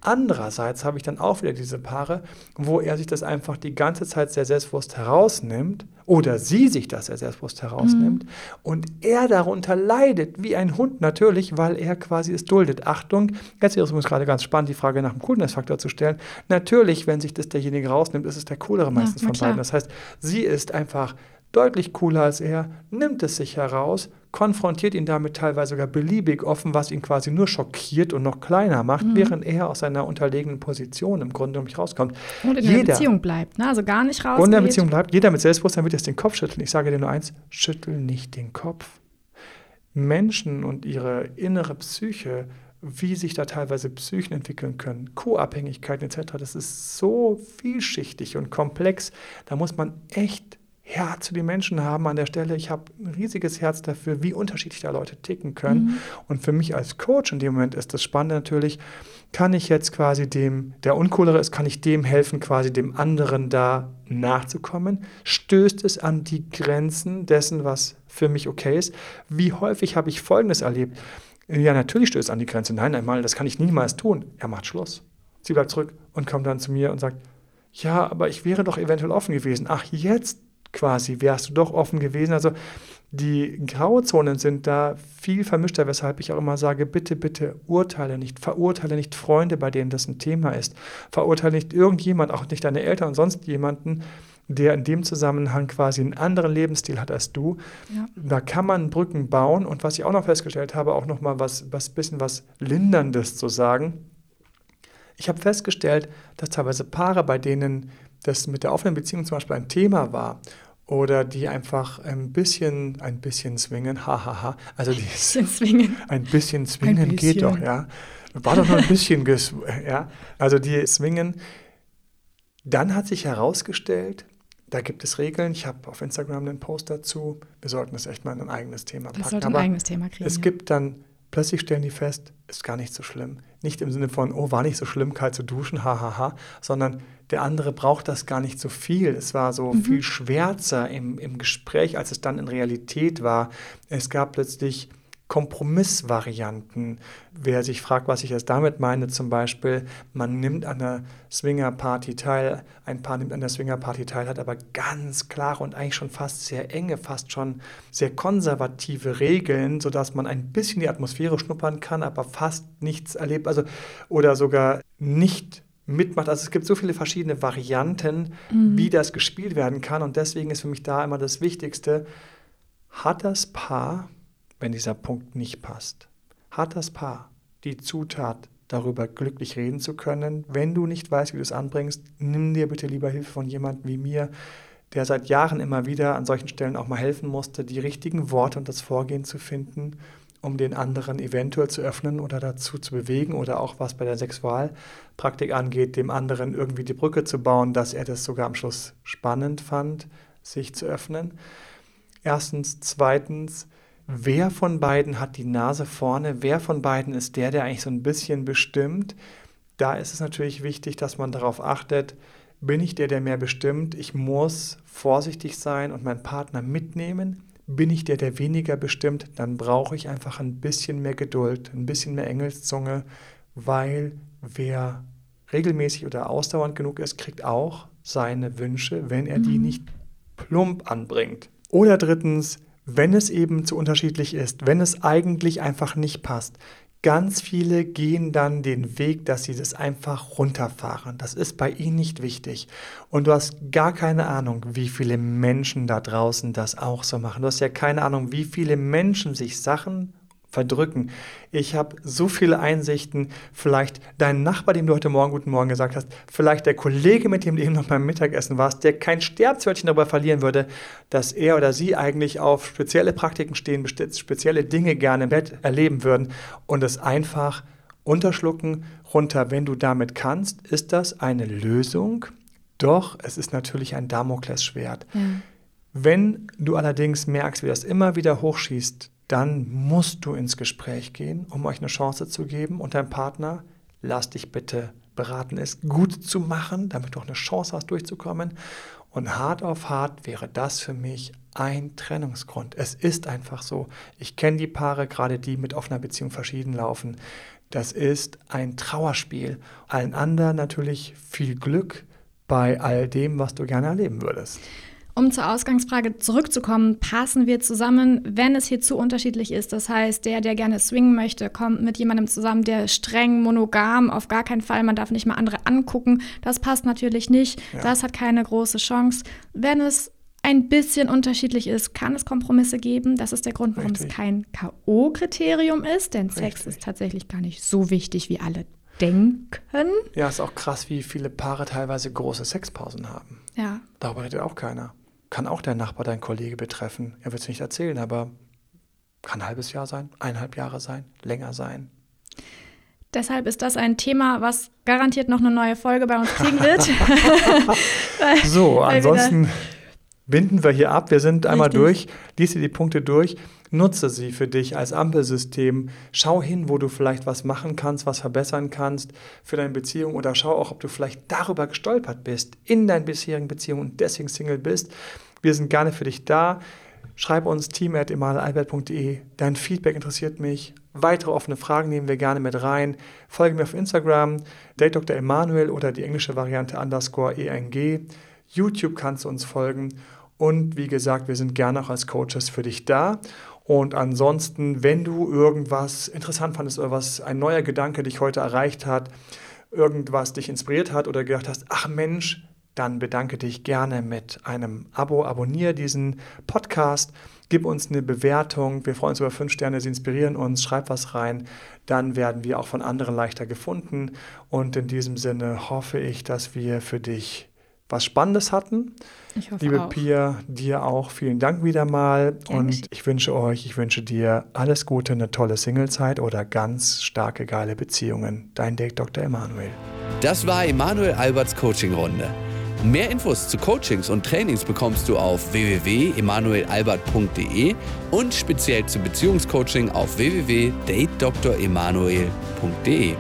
Andererseits habe ich dann auch wieder diese Paare, wo er sich das einfach die ganze Zeit sehr selbstbewusst herausnimmt oder sie sich das sehr selbstbewusst herausnimmt mhm. und er darunter leidet, wie ein Hund natürlich, weil er quasi es duldet. Achtung, jetzt ist es gerade ganz spannend, die Frage nach dem Coolness-Faktor zu stellen. Natürlich, wenn sich das derjenige rausnimmt, ist es der coolere meistens ja, von beiden. Das heißt, sie ist einfach deutlich cooler als er, nimmt es sich heraus, konfrontiert ihn damit teilweise sogar beliebig offen, was ihn quasi nur schockiert und noch kleiner macht, mhm. während er aus seiner unterlegenen Position im Grunde um mich rauskommt. Und in jeder, der Beziehung bleibt, ne? also gar nicht raus. Und in der Beziehung bleibt, jeder mit Selbstbewusstsein wird jetzt den Kopf schütteln. Ich sage dir nur eins, schüttel nicht den Kopf. Menschen und ihre innere Psyche wie sich da teilweise Psychen entwickeln können, Co-Abhängigkeiten etc., das ist so vielschichtig und komplex. Da muss man echt Herz zu den Menschen haben an der Stelle. Ich habe ein riesiges Herz dafür, wie unterschiedlich da Leute ticken können. Mhm. Und für mich als Coach in dem Moment ist das Spannende natürlich, kann ich jetzt quasi dem, der uncoolere ist, kann ich dem helfen, quasi dem anderen da nachzukommen? Stößt es an die Grenzen dessen, was für mich okay ist? Wie häufig habe ich Folgendes erlebt? Ja, natürlich stößt es an die Grenze. Nein, einmal, das kann ich niemals tun. Er macht Schluss. Sie bleibt zurück und kommt dann zu mir und sagt, ja, aber ich wäre doch eventuell offen gewesen. Ach, jetzt quasi wärst du doch offen gewesen. Also die Grauzonen sind da viel vermischter, weshalb ich auch immer sage, bitte, bitte urteile nicht, verurteile nicht Freunde, bei denen das ein Thema ist. Verurteile nicht irgendjemand, auch nicht deine Eltern und sonst jemanden, der in dem Zusammenhang quasi einen anderen Lebensstil hat als du. Ja. Da kann man Brücken bauen und was ich auch noch festgestellt habe, auch noch mal was, was bisschen was Linderndes zu sagen. Ich habe festgestellt, dass teilweise Paare, bei denen das mit der offenen Beziehung zum Beispiel ein Thema war oder die einfach ein bisschen, ein bisschen swingen, hahaha. Ha, ha. Also ein bisschen swingen. Ein bisschen swingen ein bisschen. geht doch, ja. War doch nur ein bisschen, ja. Also die swingen. Dann hat sich herausgestellt, da gibt es Regeln. Ich habe auf Instagram einen Post dazu. Wir sollten das echt mal in ein eigenes Thema packen. Das sollte ein Aber eigenes Thema kriegen. Es gibt dann, plötzlich stellen die fest, ist gar nicht so schlimm. Nicht im Sinne von, oh, war nicht so schlimm, kalt zu duschen, hahaha, ha, ha, sondern der andere braucht das gar nicht so viel. Es war so mhm. viel schwärzer im, im Gespräch, als es dann in Realität war. Es gab plötzlich Kompromissvarianten. Wer sich fragt, was ich jetzt damit meine, zum Beispiel, man nimmt an der Swinger-Party teil, ein Paar nimmt an der Swinger-Party teil, hat aber ganz klare und eigentlich schon fast sehr enge, fast schon sehr konservative Regeln, sodass man ein bisschen die Atmosphäre schnuppern kann, aber fast nichts erlebt, also oder sogar nicht mitmacht. Also es gibt so viele verschiedene Varianten, mhm. wie das gespielt werden kann. Und deswegen ist für mich da immer das Wichtigste, hat das Paar, wenn dieser Punkt nicht passt, hat das Paar die Zutat, darüber glücklich reden zu können. Wenn du nicht weißt, wie du es anbringst, nimm dir bitte lieber Hilfe von jemandem wie mir, der seit Jahren immer wieder an solchen Stellen auch mal helfen musste, die richtigen Worte und das Vorgehen zu finden um den anderen eventuell zu öffnen oder dazu zu bewegen oder auch was bei der Sexualpraktik angeht, dem anderen irgendwie die Brücke zu bauen, dass er das sogar am Schluss spannend fand, sich zu öffnen. Erstens, zweitens, wer von beiden hat die Nase vorne, wer von beiden ist der, der eigentlich so ein bisschen bestimmt. Da ist es natürlich wichtig, dass man darauf achtet, bin ich der, der mehr bestimmt? Ich muss vorsichtig sein und meinen Partner mitnehmen bin ich der, der weniger bestimmt, dann brauche ich einfach ein bisschen mehr Geduld, ein bisschen mehr Engelszunge, weil wer regelmäßig oder ausdauernd genug ist, kriegt auch seine Wünsche, wenn er mhm. die nicht plump anbringt. Oder drittens, wenn es eben zu unterschiedlich ist, wenn es eigentlich einfach nicht passt, Ganz viele gehen dann den Weg, dass sie das einfach runterfahren. Das ist bei ihnen nicht wichtig. Und du hast gar keine Ahnung, wie viele Menschen da draußen das auch so machen. Du hast ja keine Ahnung, wie viele Menschen sich Sachen verdrücken. Ich habe so viele Einsichten, vielleicht dein Nachbar, dem du heute Morgen guten Morgen gesagt hast, vielleicht der Kollege, mit dem du eben noch beim Mittagessen warst, der kein Sterbzwörtchen darüber verlieren würde, dass er oder sie eigentlich auf spezielle Praktiken stehen, spezielle Dinge gerne im Bett erleben würden und es einfach unterschlucken, runter. Wenn du damit kannst, ist das eine Lösung. Doch es ist natürlich ein Damoklesschwert. Ja. Wenn du allerdings merkst, wie das immer wieder hochschießt, dann musst du ins Gespräch gehen, um euch eine Chance zu geben und dein Partner, lass dich bitte beraten, es gut zu machen, damit du auch eine Chance hast, durchzukommen. Und hart auf hart wäre das für mich ein Trennungsgrund. Es ist einfach so. Ich kenne die Paare, gerade die mit offener Beziehung verschieden laufen. Das ist ein Trauerspiel. Allen anderen natürlich viel Glück bei all dem, was du gerne erleben würdest. Um zur Ausgangsfrage zurückzukommen, passen wir zusammen, wenn es hier zu unterschiedlich ist. Das heißt, der, der gerne swingen möchte, kommt mit jemandem zusammen, der streng monogam, auf gar keinen Fall, man darf nicht mal andere angucken. Das passt natürlich nicht. Ja. Das hat keine große Chance. Wenn es ein bisschen unterschiedlich ist, kann es Kompromisse geben. Das ist der Grund, warum Richtig. es kein K.O.-Kriterium ist, denn Richtig. Sex ist tatsächlich gar nicht so wichtig, wie alle denken. Ja, ist auch krass, wie viele Paare teilweise große Sexpausen haben. Ja. Darüber redet auch keiner kann auch der Nachbar, dein Kollege betreffen. Er wird es nicht erzählen, aber kann ein halbes Jahr sein, eineinhalb Jahre sein, länger sein. Deshalb ist das ein Thema, was garantiert noch eine neue Folge bei uns kriegen wird. so, ansonsten binden wir hier ab. Wir sind Richtig. einmal durch. Lies dir die Punkte durch. Nutze sie für dich als Ampelsystem. Schau hin, wo du vielleicht was machen kannst, was verbessern kannst für deine Beziehung oder schau auch, ob du vielleicht darüber gestolpert bist in deinen bisherigen Beziehungen und deswegen Single bist. Wir sind gerne für dich da. Schreib uns team.emalalbert.de. Dein Feedback interessiert mich. Weitere offene Fragen nehmen wir gerne mit rein. Folge mir auf Instagram, Date Dr. Emanuel oder die englische Variante underscore ENG. YouTube kannst du uns folgen. Und wie gesagt, wir sind gerne auch als Coaches für dich da. Und ansonsten, wenn du irgendwas interessant fandest oder was ein neuer Gedanke dich heute erreicht hat, irgendwas dich inspiriert hat oder gedacht hast, ach Mensch, dann bedanke dich gerne mit einem Abo, abonniere diesen Podcast, gib uns eine Bewertung. Wir freuen uns über fünf Sterne, sie inspirieren uns, schreib was rein. Dann werden wir auch von anderen leichter gefunden. Und in diesem Sinne hoffe ich, dass wir für dich was Spannendes hatten. Ich hoffe Liebe auch. Pia, dir auch vielen Dank wieder mal. Gerne. Und ich wünsche euch, ich wünsche dir alles Gute, eine tolle Singlezeit oder ganz starke, geile Beziehungen. Dein Date Dr. Emanuel. Das war Emanuel Alberts Coaching-Runde. Mehr Infos zu Coachings und Trainings bekommst du auf www.emanuelalbert.de und speziell zum Beziehungscoaching auf www.datedremanuel.de.